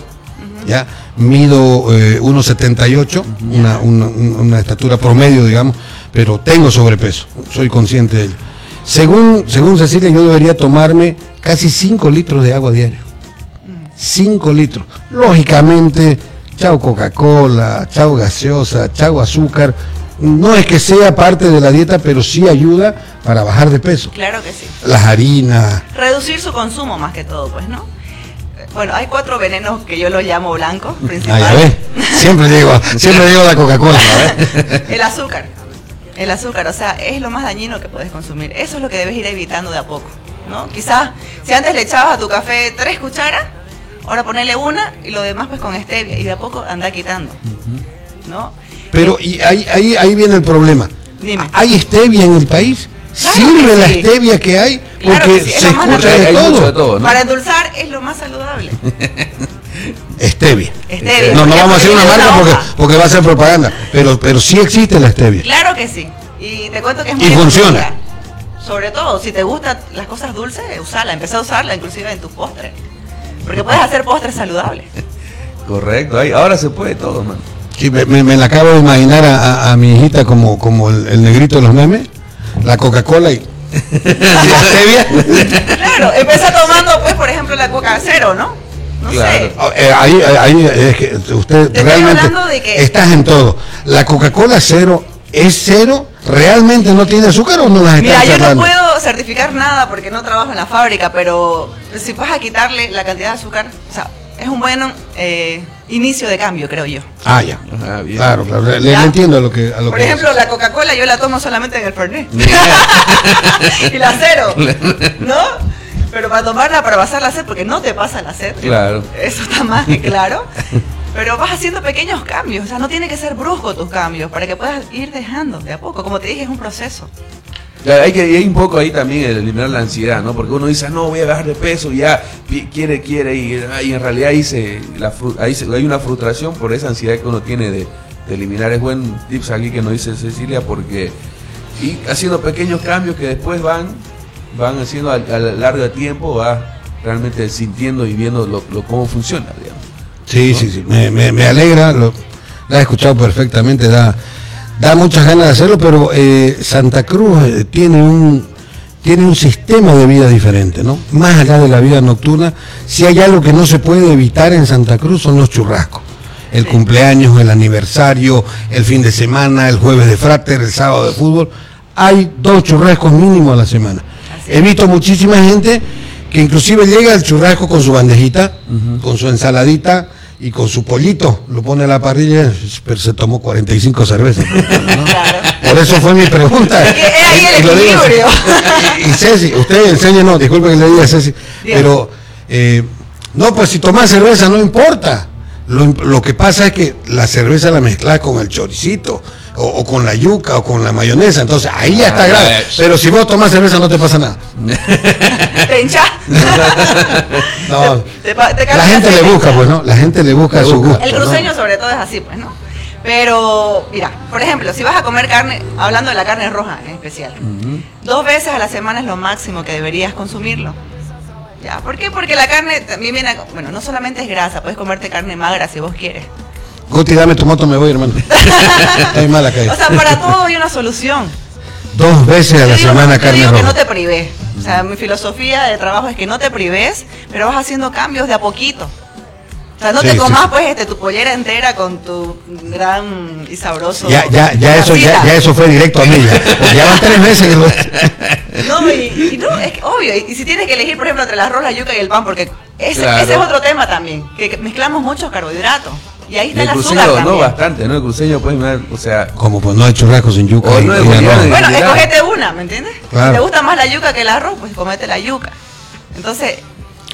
Speaker 3: ya mido eh, 1,78, una, una, una estatura promedio, digamos, pero tengo sobrepeso, soy consciente de ello. Según, según Cecilia, yo debería tomarme casi 5 litros de agua diario. 5 litros. Lógicamente, chao Coca-Cola, chao gaseosa, chao azúcar. No es que sea parte de la dieta, pero sí ayuda para bajar de peso.
Speaker 5: Claro que sí.
Speaker 3: Las harinas,
Speaker 5: Reducir su consumo más que todo, pues, ¿no? Bueno, hay cuatro venenos que yo los llamo blancos,
Speaker 3: ah,
Speaker 5: principales.
Speaker 3: ves, siempre digo, siempre digo la Coca-Cola.
Speaker 5: El azúcar. El azúcar, o sea, es lo más dañino que puedes consumir. Eso es lo que debes ir evitando de a poco, ¿no? Quizás, si antes le echabas a tu café tres cucharas, ahora ponerle una y lo demás pues con stevia y de a poco anda quitando, ¿no?
Speaker 3: Pero y ahí, ahí, ahí viene el problema.
Speaker 5: Dime.
Speaker 3: ¿Hay stevia en el país?
Speaker 5: Claro
Speaker 3: ¿Sirve la
Speaker 5: sí.
Speaker 3: stevia que hay?
Speaker 5: Claro
Speaker 3: Porque
Speaker 5: que sí, es
Speaker 3: se escucha de todo.
Speaker 2: mucho de todo, ¿no?
Speaker 5: Para endulzar es lo más saludable.
Speaker 3: Stevia.
Speaker 5: Stevia.
Speaker 3: No, no vamos a hacer una marca porque, porque va a ser propaganda. Pero, pero sí existe la stevia.
Speaker 5: Claro que sí. Y te cuento que es
Speaker 3: Y
Speaker 5: muy
Speaker 3: funciona.
Speaker 5: económica. Sobre todo, si te gustan las cosas dulces, usala. Empecé a usarla inclusive en tus postres. Porque puedes hacer postres saludables.
Speaker 2: Correcto, ahí, ahora se puede todo, man.
Speaker 3: Sí, me, me- me la acabo de imaginar a, a- a mi hijita como, como el, el negrito de los memes, la Coca-Cola y, y la stevia.
Speaker 5: Claro, empecé tomando, pues, por ejemplo, la coca cero, ¿no? No
Speaker 2: Claro.
Speaker 5: sé.
Speaker 3: Oh, eh, ahí, ahí es que usted
Speaker 5: Te estoy
Speaker 3: realmente
Speaker 5: hablando de que-
Speaker 3: estás en todo. La Coca-Cola cero es cero, realmente no tiene azúcar o no las
Speaker 5: Mira, yo no puedo certificar nada porque no trabajo en la fábrica, pero si vas a quitarle la cantidad de azúcar, o sea, es un buen eh, inicio de cambio, creo yo.
Speaker 3: Ah, ya.
Speaker 2: Ah, bien.
Speaker 3: Claro, claro, le, entiendo a lo que a lo
Speaker 5: Por
Speaker 3: que
Speaker 5: ejemplo,
Speaker 3: dices.
Speaker 5: la Coca-Cola yo la tomo solamente en el Fernet. y la cero, ¿no? Pero para tomarla, para pasar la sed, porque no te pasa la sed.
Speaker 2: Claro.
Speaker 5: Eso está más que claro. Pero vas haciendo pequeños cambios, o sea, no tiene que ser brusco tus cambios, para que puedas ir dejando de a poco. Como te dije, es un proceso.
Speaker 2: Claro, hay que hay un poco ahí también el eliminar la ansiedad, ¿no? Porque uno dice, "Ah, no, voy a bajar de peso, ya quiere, quiere, y, ah, y en realidad ahí, se, la, ahí se- hay una frustración por esa ansiedad que uno tiene de, de eliminar. Es buen tips aquí que nos dice Cecilia, porque y haciendo pequeños cambios que después van, van haciendo a, a largo de tiempo, va realmente sintiendo y viendo lo, lo- cómo funciona, digamos.
Speaker 3: Sí, sí, sí, me, me- me alegra, lo, la he escuchado perfectamente, da, da muchas ganas de hacerlo, pero eh, Santa Cruz eh, tiene un tiene un sistema de vida diferente, ¿no? Más allá de la vida nocturna, si hay algo que no se puede evitar en Santa Cruz son los churrascos. El cumpleaños, el aniversario, el fin de semana, el jueves de frater, el sábado de fútbol. Hay dos churrascos mínimo a la semana. He visto muchísima gente que inclusive llega al churrasco con su bandejita, con su ensaladita y con su pollito, lo pone a la parrilla, pero se tomó 45 cervezas. ¿no?
Speaker 5: Claro.
Speaker 3: Por eso fue mi pregunta.
Speaker 5: Es ahí el equilibrio.
Speaker 3: Y, y Ceci, usted enseña, no, disculpe que le diga a Ceci,
Speaker 5: Bien.
Speaker 3: pero eh, no, pues si tomas cerveza no importa. Lo, lo que pasa es que la cerveza la mezclas con el choricito, o, o con la yuca, o con la mayonesa, entonces ahí ya está
Speaker 2: Ah,
Speaker 3: grave. Pero si vos tomás cerveza no te pasa nada.
Speaker 5: Te hinchas.
Speaker 3: No.
Speaker 5: Te pa- te
Speaker 3: La gente le busca, pues, ¿no? La gente le busca su gusto.
Speaker 5: El
Speaker 3: ¿no?
Speaker 5: cruceño sobre todo es así, pues, ¿no? Pero, mira, por ejemplo, si vas a comer carne, hablando de la carne roja en especial, dos veces a la semana es lo máximo que deberías consumirlo. ¿Ya? ¿Por qué? Porque la carne también viene, a- bueno, no solamente es grasa, puedes comerte carne magra si vos quieres.
Speaker 3: Guti, dame tu moto, me voy, hermano. Mala calle.
Speaker 5: O sea, para todo hay una solución.
Speaker 3: Dos veces a la
Speaker 5: digo-
Speaker 3: semana carne
Speaker 5: digo que
Speaker 3: roja.
Speaker 5: no te prives. O sea, mi filosofía de trabajo es que no te prives, pero vas haciendo cambios de a poquito. O sea, no
Speaker 3: Sí,
Speaker 5: te comas
Speaker 3: sí.
Speaker 5: pues este, tu pollera entera con tu gran y sabroso.
Speaker 3: Ya, ya, ya eso, ya, ya eso fue directo a mí. Ya, ya van tres lo...
Speaker 5: No, y, y no, es que obvio. Y, y si tienes que elegir, por ejemplo, entre el arroz, la yuca y el pan, porque ese,
Speaker 2: Claro.
Speaker 5: ese es otro tema también, que, mezclamos muchos carbohidratos. Y ahí está
Speaker 2: El
Speaker 5: el azúcar
Speaker 2: cruceño, no, bastante, ¿no? El cruceño, pues, o sea,
Speaker 3: Como pues no hay churrasco sin yuca. Y-
Speaker 2: no
Speaker 3: y
Speaker 5: Bueno,
Speaker 2: Mira.
Speaker 5: escogete una, ¿me entiendes?
Speaker 3: Claro.
Speaker 5: Si te gusta más la yuca que el arroz, pues comete la yuca. Entonces...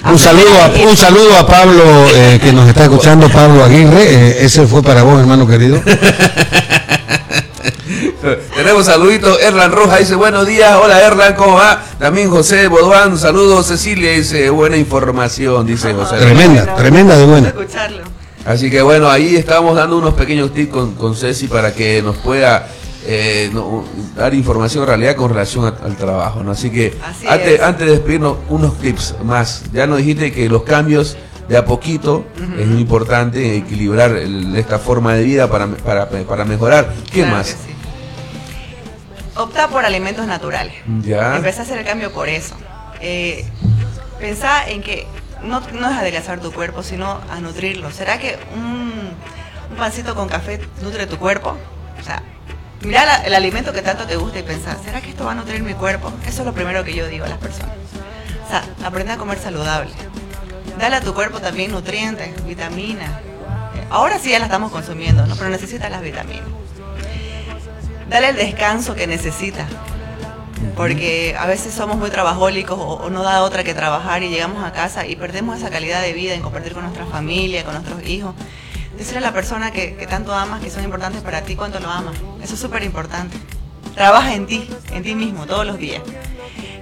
Speaker 3: Un saludo, a, un saludo a Pablo eh, que nos está escuchando, Pablo Aguirre. eh, ese fue para vos, hermano querido.
Speaker 2: Tenemos saluditos. Erlan Roja dice buenos días. Hola Erlan, ¿cómo va? También José Bodoán, saludos. Cecilia dice buena información, dice José.
Speaker 3: Tremenda, tremenda de buena.
Speaker 5: Escucharlo.
Speaker 2: Así que bueno, ahí estamos dando unos pequeños tips con, con Ceci para que nos pueda eh, no, dar información en realidad con relación a- al trabajo. ¿no? Así que
Speaker 5: Así
Speaker 2: antes,
Speaker 5: es.
Speaker 2: antes de despedirnos, unos tips más. Ya nos dijiste que los cambios de a poquito es muy importante equilibrar el- esta forma de vida para, para, para mejorar. ¿Qué
Speaker 5: Claro
Speaker 2: más?
Speaker 5: sí. Opta por alimentos naturales.
Speaker 2: Ya.
Speaker 5: Empecé a hacer el cambio por eso. Eh, pensá en que no, no es adelgazar tu cuerpo, sino a nutrirlo. ¿Será que un, un pancito con café nutre tu cuerpo? O sea, mirá la- el alimento que tanto te gusta y pensar, ¿será que esto va a nutrir mi cuerpo? Eso es lo primero que yo digo a las personas. O sea, aprende a comer saludable. Dale a tu cuerpo también nutrientes, vitaminas. Eh, Ahora sí ya las estamos consumiendo, ¿no? Pero necesitas las vitaminas. Dale el descanso que necesita. Porque a veces somos muy trabajólicos o, o no da otra que trabajar y llegamos a casa y perdemos esa calidad de vida en compartir con nuestra familia, con nuestros hijos. Decirle a la persona que, que tanto amas, que son importantes para ti, cuánto lo amas. Eso es súper importante. Trabaja en ti, en ti mismo, todos los días.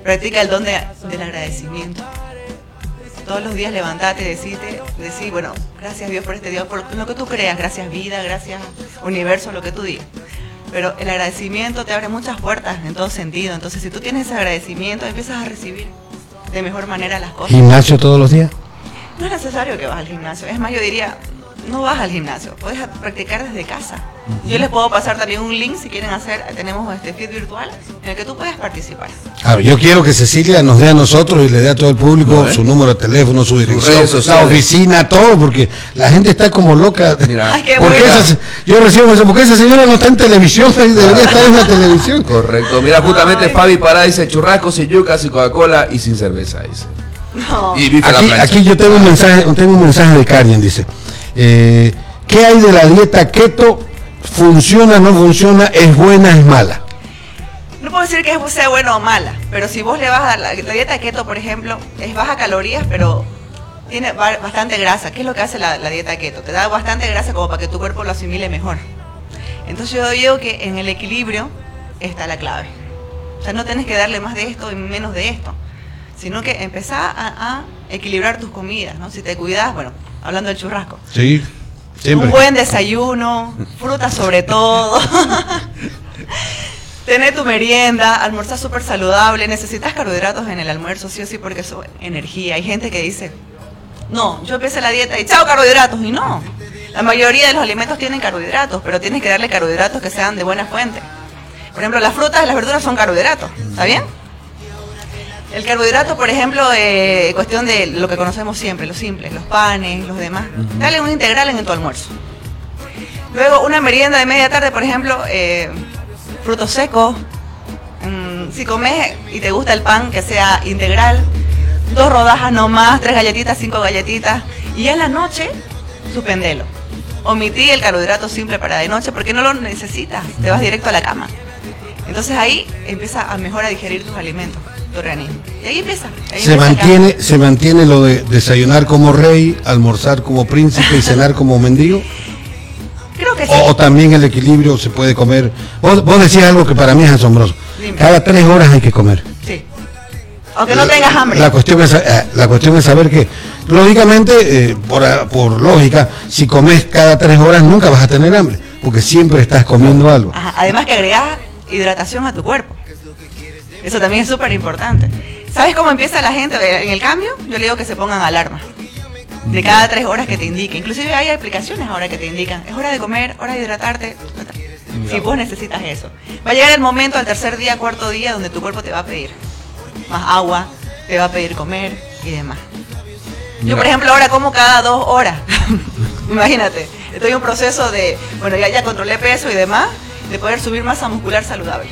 Speaker 5: Practica el don de- del agradecimiento. Todos los días levantate decirte, decir, bueno, gracias Dios por este día, por lo que tú creas, gracias vida, gracias universo, lo que tú digas. Pero el agradecimiento te abre muchas puertas en todo sentido. Entonces, si tú tienes ese agradecimiento, empiezas a recibir de mejor manera las cosas.
Speaker 3: Gimnasio todos los días.
Speaker 5: No es necesario que vas al gimnasio. Es más, yo diría, no vas al gimnasio. Puedes practicar desde casa. Yo les puedo pasar también un link si quieren hacer. Tenemos este feed virtual en el que tú puedes participar.
Speaker 3: Claro, yo quiero que Cecilia nos dé a nosotros y le dé a todo el público su número de teléfono, su dirección,
Speaker 2: redes
Speaker 3: la oficina, todo, porque la gente está como loca.
Speaker 2: Mira.
Speaker 5: Ay, qué
Speaker 3: Porque esa- yo recibo eso, porque esa señora no está en televisión, debería estar en la televisión.
Speaker 2: Correcto. Mira, justamente
Speaker 5: Ay.
Speaker 2: Fabi Pará dice churrascos y yucas y Coca-Cola y sin cerveza, dice.
Speaker 5: No.
Speaker 2: Y
Speaker 3: Aquí, aquí yo tengo un mensaje, tengo un mensaje de Karen, dice. Eh, ¿Qué hay de la dieta keto? ¿Funciona, no funciona? ¿Es buena, es mala?
Speaker 5: No puedo decir que sea buena o mala, pero si vos le vas a dar la, la dieta keto, por ejemplo, es baja calorías, pero tiene ba- bastante grasa. ¿Qué es lo que hace la, la dieta keto? Te da bastante grasa como para que tu cuerpo lo asimile mejor. Entonces yo digo que en el equilibrio está la clave. O sea, no tienes que darle más de esto y menos de esto, sino que empezar a, a equilibrar tus comidas, ¿no? Si te cuidas, bueno, hablando del churrasco,
Speaker 3: Sí, siempre.
Speaker 5: un buen desayuno, fruta sobre todo. Tener tu merienda, almorzar súper saludable. Necesitas carbohidratos en el almuerzo, sí o sí, porque eso es energía. Hay gente que dice, no, yo empecé la dieta y chao carbohidratos. Y no. La mayoría de los alimentos tienen carbohidratos, pero tienes que darle carbohidratos que sean de buena fuente. Por ejemplo, las frutas y las verduras son carbohidratos. ¿Está bien? El carbohidrato, por ejemplo, eh, cuestión de lo que conocemos siempre, los simples, los panes, los demás. Dale un integral en tu almuerzo. Luego, una merienda de media tarde, por ejemplo, eh, frutos secos. Mm, si comes y te gusta el pan, que sea integral. Dos rodajas no más, tres galletitas, cinco galletitas. Y en la noche, suspendelo. Omití el carbohidrato simple para de noche porque no lo necesitas. Te vas directo a la cama. Entonces ahí empieza a mejor a digerir tus alimentos, organismo. Y ahí empieza. ahí
Speaker 3: Se
Speaker 5: empieza
Speaker 3: mantiene, se mantiene lo de desayunar como rey, almorzar como príncipe y cenar como mendigo.
Speaker 5: Creo que sí.
Speaker 3: O, o también el equilibrio se puede comer. Vos, vos decías algo que para mí es asombroso.
Speaker 5: Dime.
Speaker 3: Cada tres horas hay que comer.
Speaker 5: Sí. Aunque no tengas hambre.
Speaker 3: La cuestión es, eh, la cuestión es saber que, lógicamente, eh, por, por lógica, si comes cada tres horas nunca vas a tener hambre, porque siempre estás comiendo algo.
Speaker 5: Ajá, Además que agregas hidratación a tu cuerpo. Eso también es súper importante. ¿Sabes cómo empieza la gente en el cambio? Yo le digo que se pongan alarma. De cada tres horas que te indique. Inclusive hay aplicaciones ahora que te indican. Es hora de comer, hora de hidratarte. Si vos necesitas eso. Va a llegar el momento al tercer día, cuarto día, donde tu cuerpo te va a pedir más agua, te va a pedir comer y demás. Yo, por ejemplo, ahora como cada dos horas. Imagínate, estoy en un proceso de, bueno, ya, ya controlé peso y demás, de poder subir masa muscular saludable.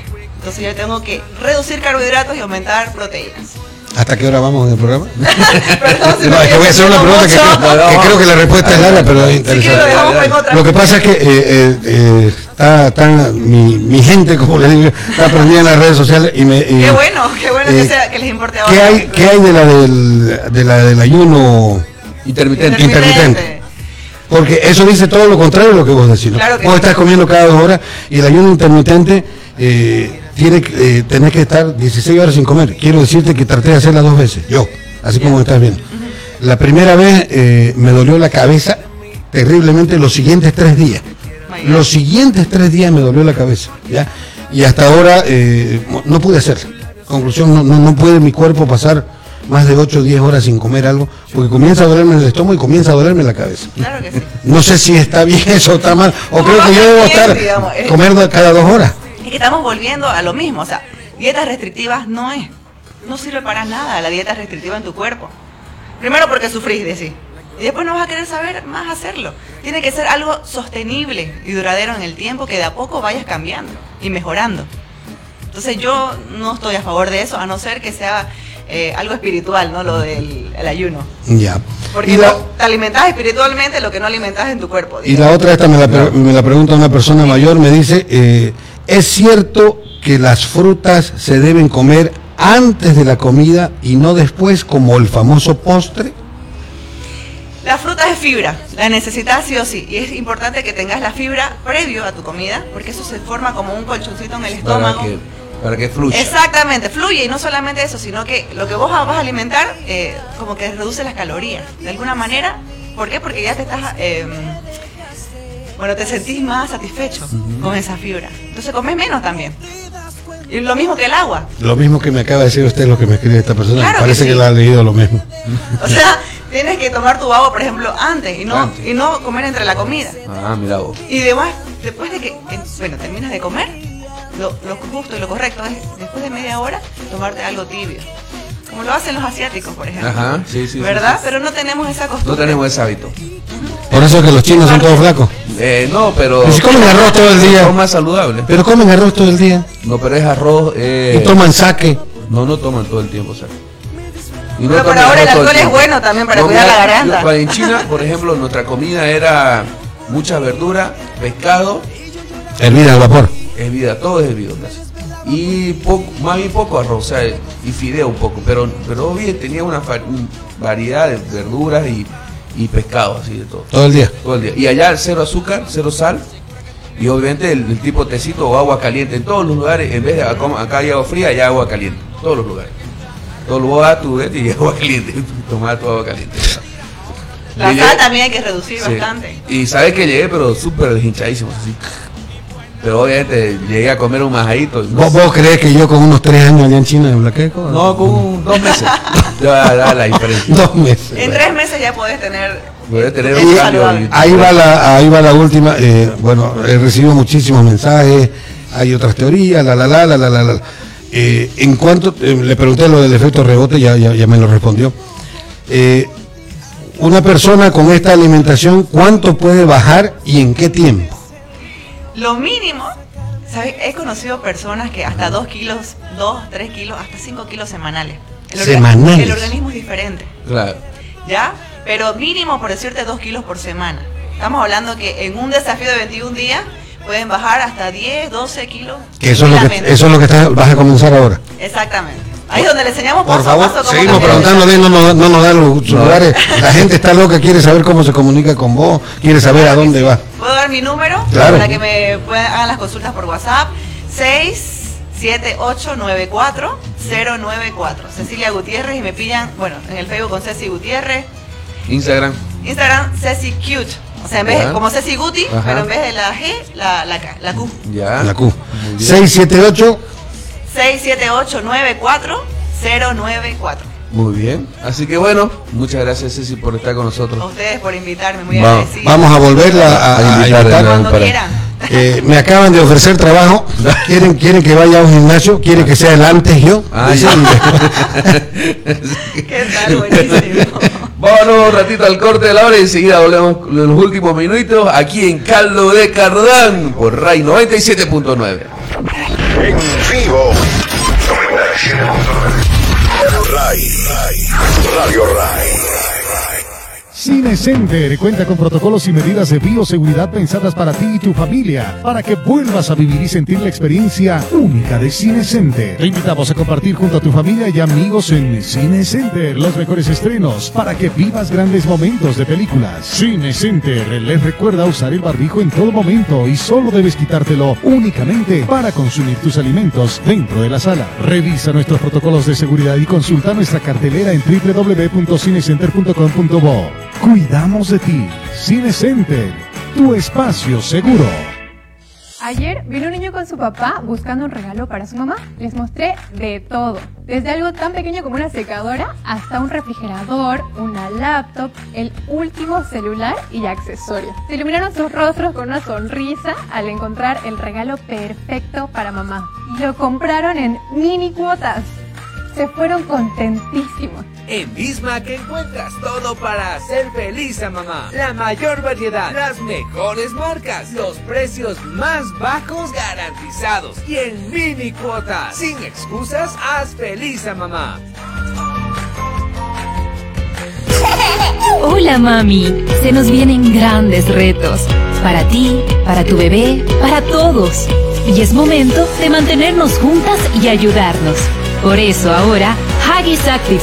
Speaker 5: Entonces yo tengo que reducir carbohidratos y aumentar proteínas.
Speaker 3: ¿Hasta qué hora vamos en el programa?
Speaker 5: Perdón, si
Speaker 3: No, es que voy a hacer una pregunta que, creo- que creo que la respuesta es larga, pero es interesante.
Speaker 5: dejamos en otra.
Speaker 3: Lo que pasa es que eh, eh, eh, está, está mi, mi gente, como le digo, está prendida en las redes sociales y me... y-
Speaker 5: Qué bueno, qué bueno que, sea, que les importe ahora.
Speaker 3: ¿Qué hay, qué hay de la del, de la del ayuno?
Speaker 2: Intermitente.
Speaker 3: intermitente? Porque eso dice todo lo contrario de lo que vos decís. ¿no?
Speaker 5: Claro que
Speaker 3: vos estás comiendo cada dos horas y el ayuno intermitente eh, tiene que, eh, tenés que estar 16 horas sin comer. Quiero decirte que traté de hacerla dos veces, yo, así como estás viendo. La primera vez eh, me dolió la cabeza terriblemente los siguientes tres días. Los siguientes tres días me dolió la cabeza, ¿ya? Y hasta ahora eh, no pude hacer. Conclusión, no, no, no puede mi cuerpo pasar más de 8 o 10 horas sin comer algo, porque comienza a dolerme el estómago y comienza a dolerme la cabeza.
Speaker 5: Claro que sí.
Speaker 3: No sé si está bien eso o está mal, o creo que yo debo estar
Speaker 5: digamos,
Speaker 3: comer cada dos horas.
Speaker 5: Es que estamos volviendo a lo mismo, o sea, dietas restrictivas no es, no sirve para nada la dieta restrictiva en tu cuerpo. Primero porque sufrís de sí, y después no vas a querer saber más hacerlo. Tiene que ser algo sostenible y duradero en el tiempo que de a poco vayas cambiando y mejorando. Entonces yo no estoy a favor de eso, a no ser que sea eh, algo espiritual, ¿no? Lo del el ayuno.
Speaker 3: Ya.
Speaker 5: Porque
Speaker 3: Y la,
Speaker 5: vos te alimentás espiritualmente lo que no alimentás en tu cuerpo.
Speaker 3: y la otra, esta me la, me la pregunta una persona mayor, me dice, eh, ¿es cierto que las frutas se deben comer antes de la comida y no después como el famoso postre?
Speaker 5: La fruta es fibra, la necesitas sí o sí. Y es importante que tengas la fibra previo a tu comida, porque eso se forma como un colchoncito en el
Speaker 2: Para
Speaker 5: estómago.
Speaker 2: que, para que fluya.
Speaker 5: Exactamente, fluye y no solamente eso, sino que lo que vos vas a alimentar eh, como que reduce las calorías. De alguna manera, ¿por qué? Porque ya te estás, eh, bueno, te sentís más satisfecho con esa fibra. Entonces comes menos también. Y lo mismo que el agua.
Speaker 3: Lo mismo que me acaba de decir usted, lo que me escribe esta persona,
Speaker 5: Claro que
Speaker 3: parece que,
Speaker 5: sí.
Speaker 3: la ha leído lo mismo.
Speaker 5: O sea, tienes que tomar tu agua, por ejemplo, antes y no,
Speaker 2: Antes.
Speaker 5: y no comer entre la comida.
Speaker 2: Ah, mira vos.
Speaker 5: Y demás, después de que, bueno, terminas de comer, lo, lo justo y lo correcto es, después de media hora, tomarte algo tibio. Como lo hacen los asiáticos, por ejemplo.
Speaker 2: Ajá, sí, sí,
Speaker 5: ¿Verdad?
Speaker 2: sí.
Speaker 5: Pero no tenemos esa costumbre.
Speaker 2: No tenemos ese hábito.
Speaker 3: Por eso es que los chinos son todos flacos.
Speaker 2: Eh, no, pero.
Speaker 3: Pero si comen arroz todo el día.
Speaker 2: Son más saludables.
Speaker 3: Pero comen arroz todo el día
Speaker 2: No, pero es arroz. Eh,
Speaker 3: y toman saque.
Speaker 2: No, no toman todo el tiempo. Y
Speaker 5: Pero por ahora el alcohol es bueno también para cuidar la garganta.
Speaker 2: yo- en China, por ejemplo, nuestra comida era mucha verdura, pescado,
Speaker 3: Hervida al vapor.
Speaker 2: hervida, todo es hervido casi. Y poco, más bien poco arroz, o sea, y fideo un poco, pero, pero bien tenía una variedad de verduras y, y pescado, así de todo.
Speaker 3: Todo el día.
Speaker 2: Todo el día. Y allá cero azúcar, cero sal. Y obviamente el, el tipo tecito o agua caliente en todos los lugares, en vez de acá, acá hay agua fría, hay agua caliente. Todos los lugares. Todos los vas a tu vete y agua caliente. Tomar tu agua caliente.
Speaker 5: La sal también hay que reducir
Speaker 2: sí.
Speaker 5: bastante.
Speaker 2: Y sabes que llegué, pero súper deshinchadísimo, así. Pero obviamente llegué a comer un majadito. no
Speaker 3: ¿Vos, vos crees que yo con unos tres años allá en China de Blaqueco?
Speaker 2: No, con un- dos meses. Ya da la diferencia.
Speaker 3: Dos meses.
Speaker 5: En tres meses ya podés tener...
Speaker 2: A tener
Speaker 5: Es
Speaker 2: un
Speaker 5: saludable.
Speaker 2: cambio.
Speaker 3: Ahí va la, ahí va la última. eh, bueno, he recibido muchísimos mensajes. Hay otras teorías, la la la la la la. la. Eh, en cuanto eh, le pregunté lo del efecto rebote, ya, ya, ya me lo respondió. Eh, una persona con esta alimentación, ¿cuánto puede bajar y en qué tiempo?
Speaker 5: Lo mínimo, ¿sabes? He conocido personas que hasta 2 kilos, 2, 3 kilos, hasta 5 kilos semanales. El
Speaker 3: Semanales.
Speaker 5: El organismo es diferente,
Speaker 2: Claro.
Speaker 5: ¿ya? Pero mínimo, por decirte, 2 kilos por semana. Estamos hablando que en un desafío de 21 días pueden bajar hasta 10, 12 kilos.
Speaker 3: Que eso es lo que, eso es lo que estás- vas a comenzar ahora.
Speaker 5: Exactamente. Ahí es donde le enseñamos
Speaker 3: Por
Speaker 5: paso
Speaker 3: favor,
Speaker 5: a paso cómo
Speaker 3: seguimos preguntándole, no nos, no nos dan los celulares. La gente está loca, quiere saber cómo se comunica con vos, quiere saber a
Speaker 5: Claro
Speaker 3: dónde
Speaker 5: sí.
Speaker 3: va.
Speaker 5: ¿Puedo dar mi número?
Speaker 3: Claro.
Speaker 5: Para que me puedan, hagan las consultas por WhatsApp. 67894-094. Cecilia Gutiérrez y me pillan, bueno, en el Facebook con Ceci Gutiérrez.
Speaker 2: Instagram.
Speaker 5: Instagram Ceci Cute. O sea, en vez de, como Ceci Guti,
Speaker 2: Ajá.
Speaker 5: pero en vez de la G, la, la K, la Q.
Speaker 2: Ya.
Speaker 3: La Q.
Speaker 2: Muy bien.
Speaker 3: 678
Speaker 5: 67894-094.
Speaker 2: Muy bien. Así que bueno, muchas gracias Ceci por estar con
Speaker 5: A
Speaker 2: nosotros.
Speaker 5: ustedes por invitarme, muy
Speaker 2: Va-
Speaker 5: agradecida.
Speaker 3: Vamos a volverla a, a
Speaker 2: invitar de
Speaker 3: invitar.
Speaker 2: nuevo.
Speaker 5: Cuando
Speaker 2: para-
Speaker 5: quieran.
Speaker 3: Eh, me acaban de ofrecer trabajo. Quieren, quieren que vaya a un gimnasio. Quieren que sea el antes yo.
Speaker 2: Ah,
Speaker 3: Dicen,
Speaker 5: ¿Qué tal? Buenísimo.
Speaker 2: Vámonos un ratito al corte de la hora y enseguida volvemos con los últimos minutos aquí en Caldo de Cardán por RAI 97.9.
Speaker 6: En vivo. 97.9. Ray. Radio Ray.
Speaker 8: Cine Center cuenta con protocolos y medidas de bioseguridad pensadas para ti y tu familia, para que vuelvas a vivir y sentir la experiencia única de Cine Center. Te invitamos a compartir junto a tu familia y amigos en Cine Center los mejores estrenos, para que vivas grandes momentos de películas. Cine Center les recuerda usar el barbijo en todo momento y solo debes quitártelo únicamente para consumir tus alimentos dentro de la sala. Revisa nuestros protocolos de seguridad y consulta nuestra cartelera en www.cinecenter.com.bo. Cuidamos de ti. Cine Center, tu espacio seguro.
Speaker 9: Ayer vino un niño con su papá buscando un regalo para su mamá. Les mostré de todo, desde algo tan pequeño como una secadora hasta un refrigerador, una laptop, el último celular y accesorios. Se iluminaron sus rostros con una sonrisa al encontrar el regalo perfecto para mamá. Y lo compraron en mini cuotas. Se fueron contentísimos.
Speaker 10: En Bismarck encuentras todo para hacer feliz a mamá. La mayor variedad, las mejores marcas, los precios más bajos garantizados y en mini cuotas. Sin excusas, haz feliz a mamá.
Speaker 11: Hola mami, se nos vienen grandes retos. Para ti, para tu bebé, para todos. Y es momento de mantenernos juntas y ayudarnos. Por eso ahora, Haggis Active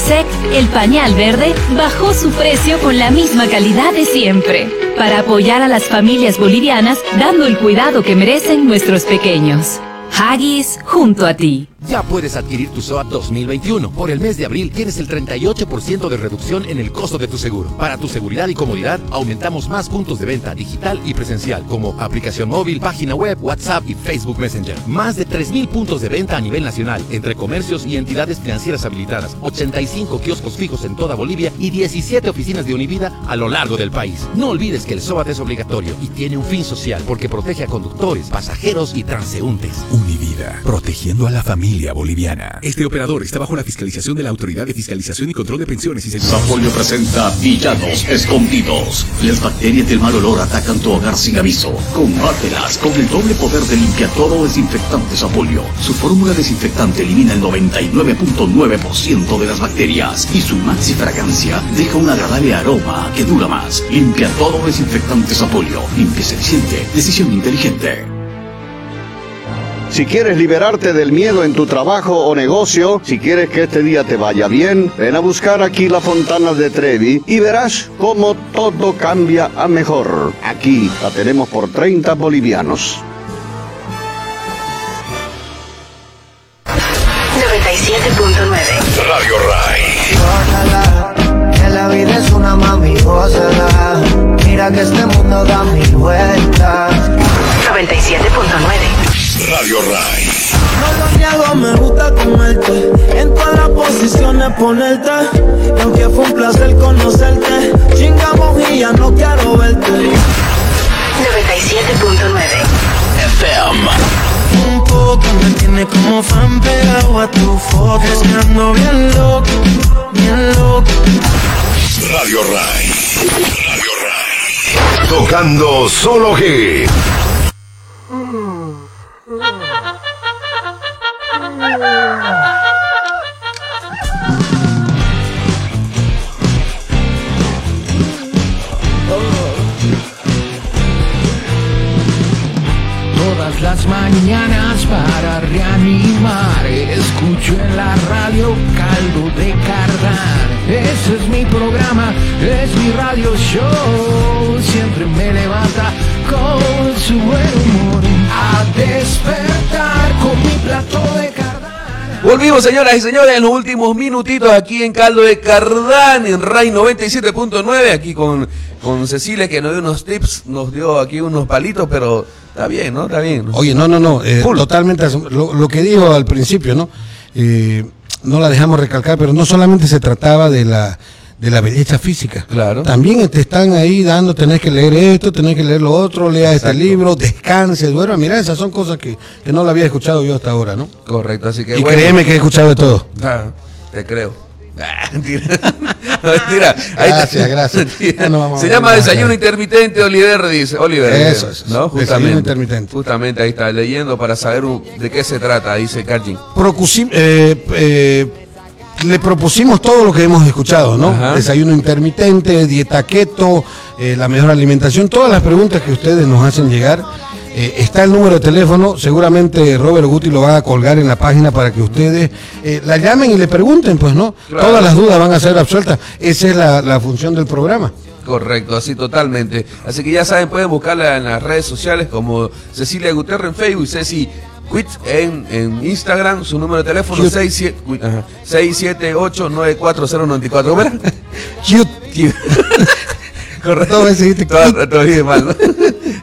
Speaker 11: el pañal verde, bajó su precio con la misma calidad de siempre. Para apoyar a las familias bolivianas, dando el cuidado que merecen nuestros pequeños. Haggis junto a ti.
Speaker 12: Ya puedes adquirir tu SOAT 2021. Por el mes de abril tienes el 38% de reducción en el costo de tu seguro. Para tu seguridad y comodidad, aumentamos más puntos de venta digital y presencial, como aplicación móvil, página web, WhatsApp y Facebook Messenger. Más de 3.000 puntos de venta a nivel nacional, entre comercios y entidades financieras habilitadas, 85 kioscos fijos en toda Bolivia y 17 oficinas de Univida a lo largo del país. No olvides que el SOAT es obligatorio y tiene un fin social porque protege a conductores, pasajeros y transeúntes.
Speaker 13: Univida, protegiendo a la familia boliviana.
Speaker 14: Este operador está bajo la fiscalización de la Autoridad de Fiscalización y Control de Pensiones y Seguros.
Speaker 15: Presenta Villanos Escondidos. Las bacterias del mal olor atacan tu hogar sin aviso. Combátelas con el doble poder de limpia todo desinfectante Sapolio. Su fórmula desinfectante elimina el 99.9% de las bacterias y su maxi fragancia deja un agradable aroma que dura más. Limpia todo desinfectante Sapolio. Limpieza eficiente. Decisión inteligente.
Speaker 7: Si quieres liberarte del miedo en tu trabajo o negocio, si quieres que este día te vaya bien, ven a buscar aquí la Fontana de Trevi y verás cómo todo cambia a mejor. Aquí la tenemos por 30 bolivianos.
Speaker 1: Posiciones ponerte. Y aunque fue un placer conocerte, chingamos y ya no quiero verte.
Speaker 11: 97.9
Speaker 6: FM.
Speaker 1: Un poco me tiene como fan pegado a tu foto. Es que ando bien loco, bien loco.
Speaker 6: Radio Ray. Radio Ray. Tocando solo hits.
Speaker 1: Todas las mañanas para reanimar. Escucho en la radio caldo de cardán. Ese es mi programa, es mi radio show. Siempre me levanta con su buen humor. A despertar con mi plato de cardán.
Speaker 2: Volvimos, señoras y señores, en los últimos minutitos aquí en Caldo de Cardán, en RAI 97.9, aquí con, con Cecilia que nos dio unos tips, nos dio aquí unos palitos, pero está bien, ¿no? Está bien.
Speaker 3: Oye, no, no, no, eh, totalmente lo, lo que dijo al principio, ¿no? Eh, no la dejamos recalcar, pero no solamente se trataba de la de la belleza física.
Speaker 2: Claro.
Speaker 3: También te están ahí dando, tenés que leer esto, tenés que leer lo otro, lea este
Speaker 2: Exacto.
Speaker 3: libro, descanse, duerma. Mira, esas son cosas que, que no la había escuchado yo hasta ahora, ¿no?
Speaker 2: Correcto, así que
Speaker 3: Y
Speaker 2: bueno.
Speaker 3: créeme que he escuchado de todo.
Speaker 2: Ah, te creo. Ah, mentira. No, mentira. Ahí está.
Speaker 3: Gracias, gracias.
Speaker 2: Mentira.
Speaker 3: No
Speaker 2: Se llama desayuno intermitente, Oliver dice. Oliver.
Speaker 3: Eso, eso,
Speaker 2: ¿no?
Speaker 3: desayuno
Speaker 2: Justamente.
Speaker 3: intermitente.
Speaker 2: Justamente ahí está leyendo para saber de qué se trata, dice.
Speaker 3: Procusi- eh, eh, le propusimos todo lo que hemos escuchado, ¿no?
Speaker 2: Ajá.
Speaker 3: Desayuno intermitente, dieta keto, eh, la mejor alimentación, todas las preguntas que ustedes nos hacen llegar. Eh, está el número de teléfono, seguramente Robert Guti lo va a colgar en la página para que ustedes eh, la llamen y le pregunten, pues, ¿no?
Speaker 2: Claro.
Speaker 3: Todas las dudas van a ser absueltas. Esa es la, la función del programa.
Speaker 2: Correcto, así totalmente. Así que ya saben, pueden buscarla en las redes sociales como Cecilia Gutiérrez en Facebook Ceci Quit en, en Instagram, su número de teléfono
Speaker 3: Cute.
Speaker 2: 67 uy, ajá, 678-94094. ¿Cómo era?
Speaker 3: Cute.
Speaker 2: Correcto.
Speaker 3: Dos veces dijiste
Speaker 2: Todo, todo bien mal, ¿no?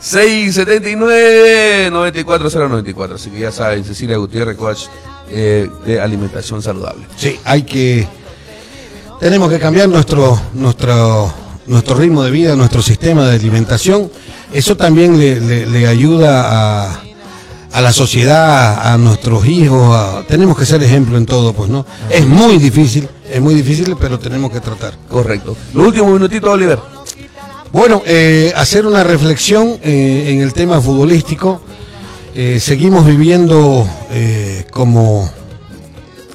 Speaker 2: 679-94094. Así que ya saben, Cecilia Gutiérrez, coach eh, de alimentación saludable.
Speaker 3: Sí, hay que. Tenemos que cambiar nuestro, nuestro, nuestro ritmo de vida, nuestro sistema de alimentación. Eso también le, le- le ayuda a, a la sociedad, a nuestros hijos. a- tenemos que ser ejemplo en todo, pues, ¿no? Es muy difícil, es muy difícil, pero tenemos que tratar.
Speaker 2: Correcto. Los últimos minutitos, Oliver.
Speaker 3: Bueno, eh, hacer una reflexión eh, en el tema futbolístico. Eh, seguimos viviendo eh, como,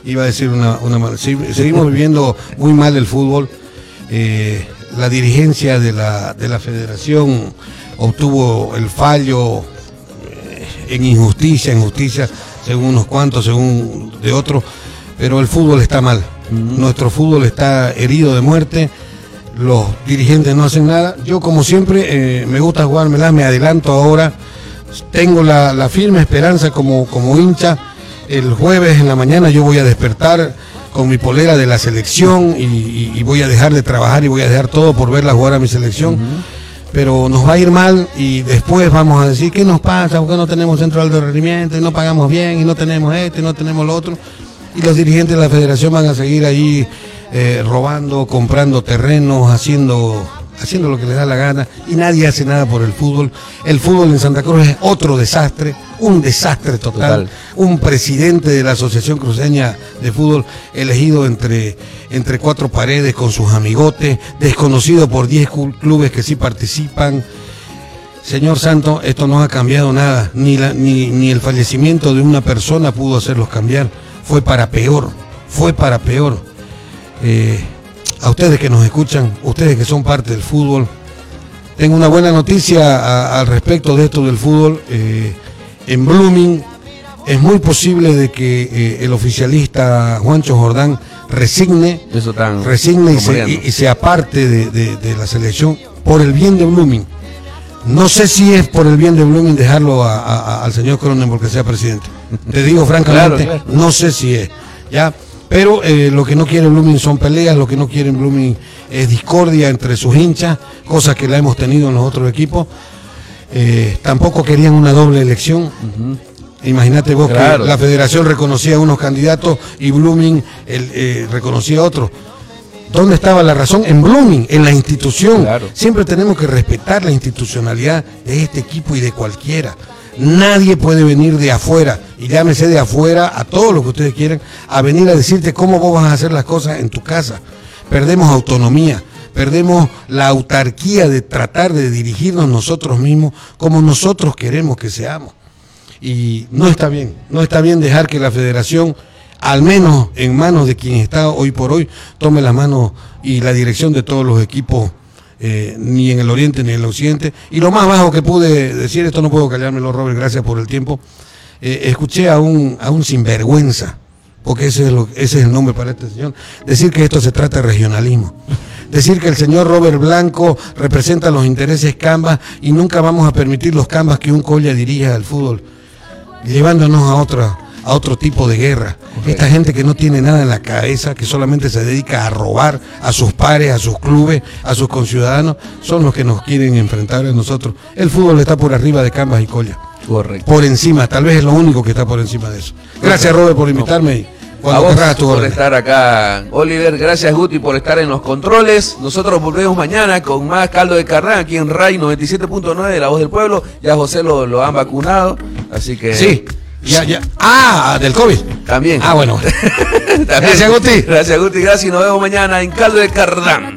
Speaker 3: iba a decir una, una seguimos viviendo muy mal el fútbol. La dirigencia de la, de la federación obtuvo el fallo en injusticia, en justicia, según unos cuantos, según de otros, pero el fútbol está mal. Nuestro fútbol está herido de muerte los dirigentes no hacen nada. Yo, como siempre, eh, me gusta jugármela, me adelanto ahora. Tengo la, la firme esperanza como, como hincha. El jueves en la mañana yo voy a despertar con mi polera de la selección y, y- y voy a dejar de trabajar y voy a dejar todo por verla jugar a mi selección. Pero nos va a ir mal y después vamos a decir, ¿qué nos pasa? ¿Por qué no tenemos centro de rendimiento y no pagamos bien y no tenemos esto y no tenemos lo otro? Y los dirigentes de la federación van a seguir ahí eh, robando, comprando terrenos, haciendo, haciendo lo que les da la gana y nadie hace nada por el fútbol. El fútbol en Santa Cruz es otro desastre, un desastre total.
Speaker 2: Total.
Speaker 3: Un presidente de la Asociación Cruceña de Fútbol elegido entre, entre cuatro paredes con sus amigotes, desconocido por 10 cl- clubes que sí participan. Señor Santo, esto no ha cambiado nada, ni, la- ni, ni el fallecimiento de una persona pudo hacerlos cambiar, fue para peor, fue para peor. Eh, a ustedes que nos escuchan, ustedes que son parte del fútbol, tengo una buena noticia a- al respecto de esto del fútbol. eh, en Blooming es muy posible de que eh, el oficialista Juancho Jordán resigne,
Speaker 2: Eso tan
Speaker 3: resigne y se, y- y se aparte de, de- de la selección por el bien de Blooming. No sé si es por el bien de Blooming dejarlo a- a- a- al señor Cronenberg que sea presidente. Te digo francamente,
Speaker 2: Claro, claro.
Speaker 3: no sé si es. ¿ya? Pero eh, lo que no quiere Blooming son peleas, lo que no quiere Blooming es discordia entre sus hinchas, cosa que la hemos tenido en los otros equipos. Eh, tampoco querían una doble elección. Imagínate vos
Speaker 2: Claro.
Speaker 3: que la federación reconocía a unos candidatos y Blooming el, eh, reconocía a otros. ¿Dónde estaba la razón? En Blooming, en la institución.
Speaker 2: Claro.
Speaker 3: Siempre tenemos que respetar la institucionalidad de este equipo y de cualquiera. Nadie puede venir de afuera, y llámese de afuera a todo lo que ustedes quieran, a venir a decirte cómo vos vas a hacer las cosas en tu casa. Perdemos autonomía, perdemos la autarquía de tratar de dirigirnos nosotros mismos como nosotros queremos que seamos. Y no está bien, no está bien dejar que la federación, al menos en manos de quien está hoy por hoy, tome las manos y la dirección de todos los equipos, eh, ni en el oriente ni en el occidente. Y lo más bajo que pude decir, esto no puedo callármelo, Robert, gracias por el tiempo, eh, escuché a un, a un sinvergüenza, porque ese es, lo, ese es el nombre para este señor, decir que esto se trata de regionalismo. Decir que el señor Robert Blanco representa los intereses Cambas y nunca vamos a permitir los Cambas que un Colla dirija al fútbol llevándonos a otra a otro tipo de guerra. Esta gente que no tiene nada en la cabeza, que solamente se dedica a robar a sus pares, a sus clubes, a sus conciudadanos, son los que nos quieren enfrentar a nosotros. El fútbol está por arriba de Cambas y Colla.
Speaker 2: Correcto.
Speaker 3: Por encima, tal vez es lo único que está por encima de eso. Gracias Robert por invitarme
Speaker 2: a
Speaker 3: cuando
Speaker 2: vos
Speaker 3: querrás tu
Speaker 2: por
Speaker 3: orden.
Speaker 2: estar acá, Oliver. Gracias, Guti, por estar en los controles. Nosotros volvemos mañana con más caldo de carrán aquí en RAI 97.9 de La Voz del Pueblo. Ya José lo, lo han vacunado, así que...
Speaker 3: Sí, ya, ya. Ah, del COVID.
Speaker 2: También.
Speaker 3: Ah, bueno. Gracias, Guti.
Speaker 2: Gracias, Guti. Gracias y nos vemos mañana en Caldo de
Speaker 16: Cardán.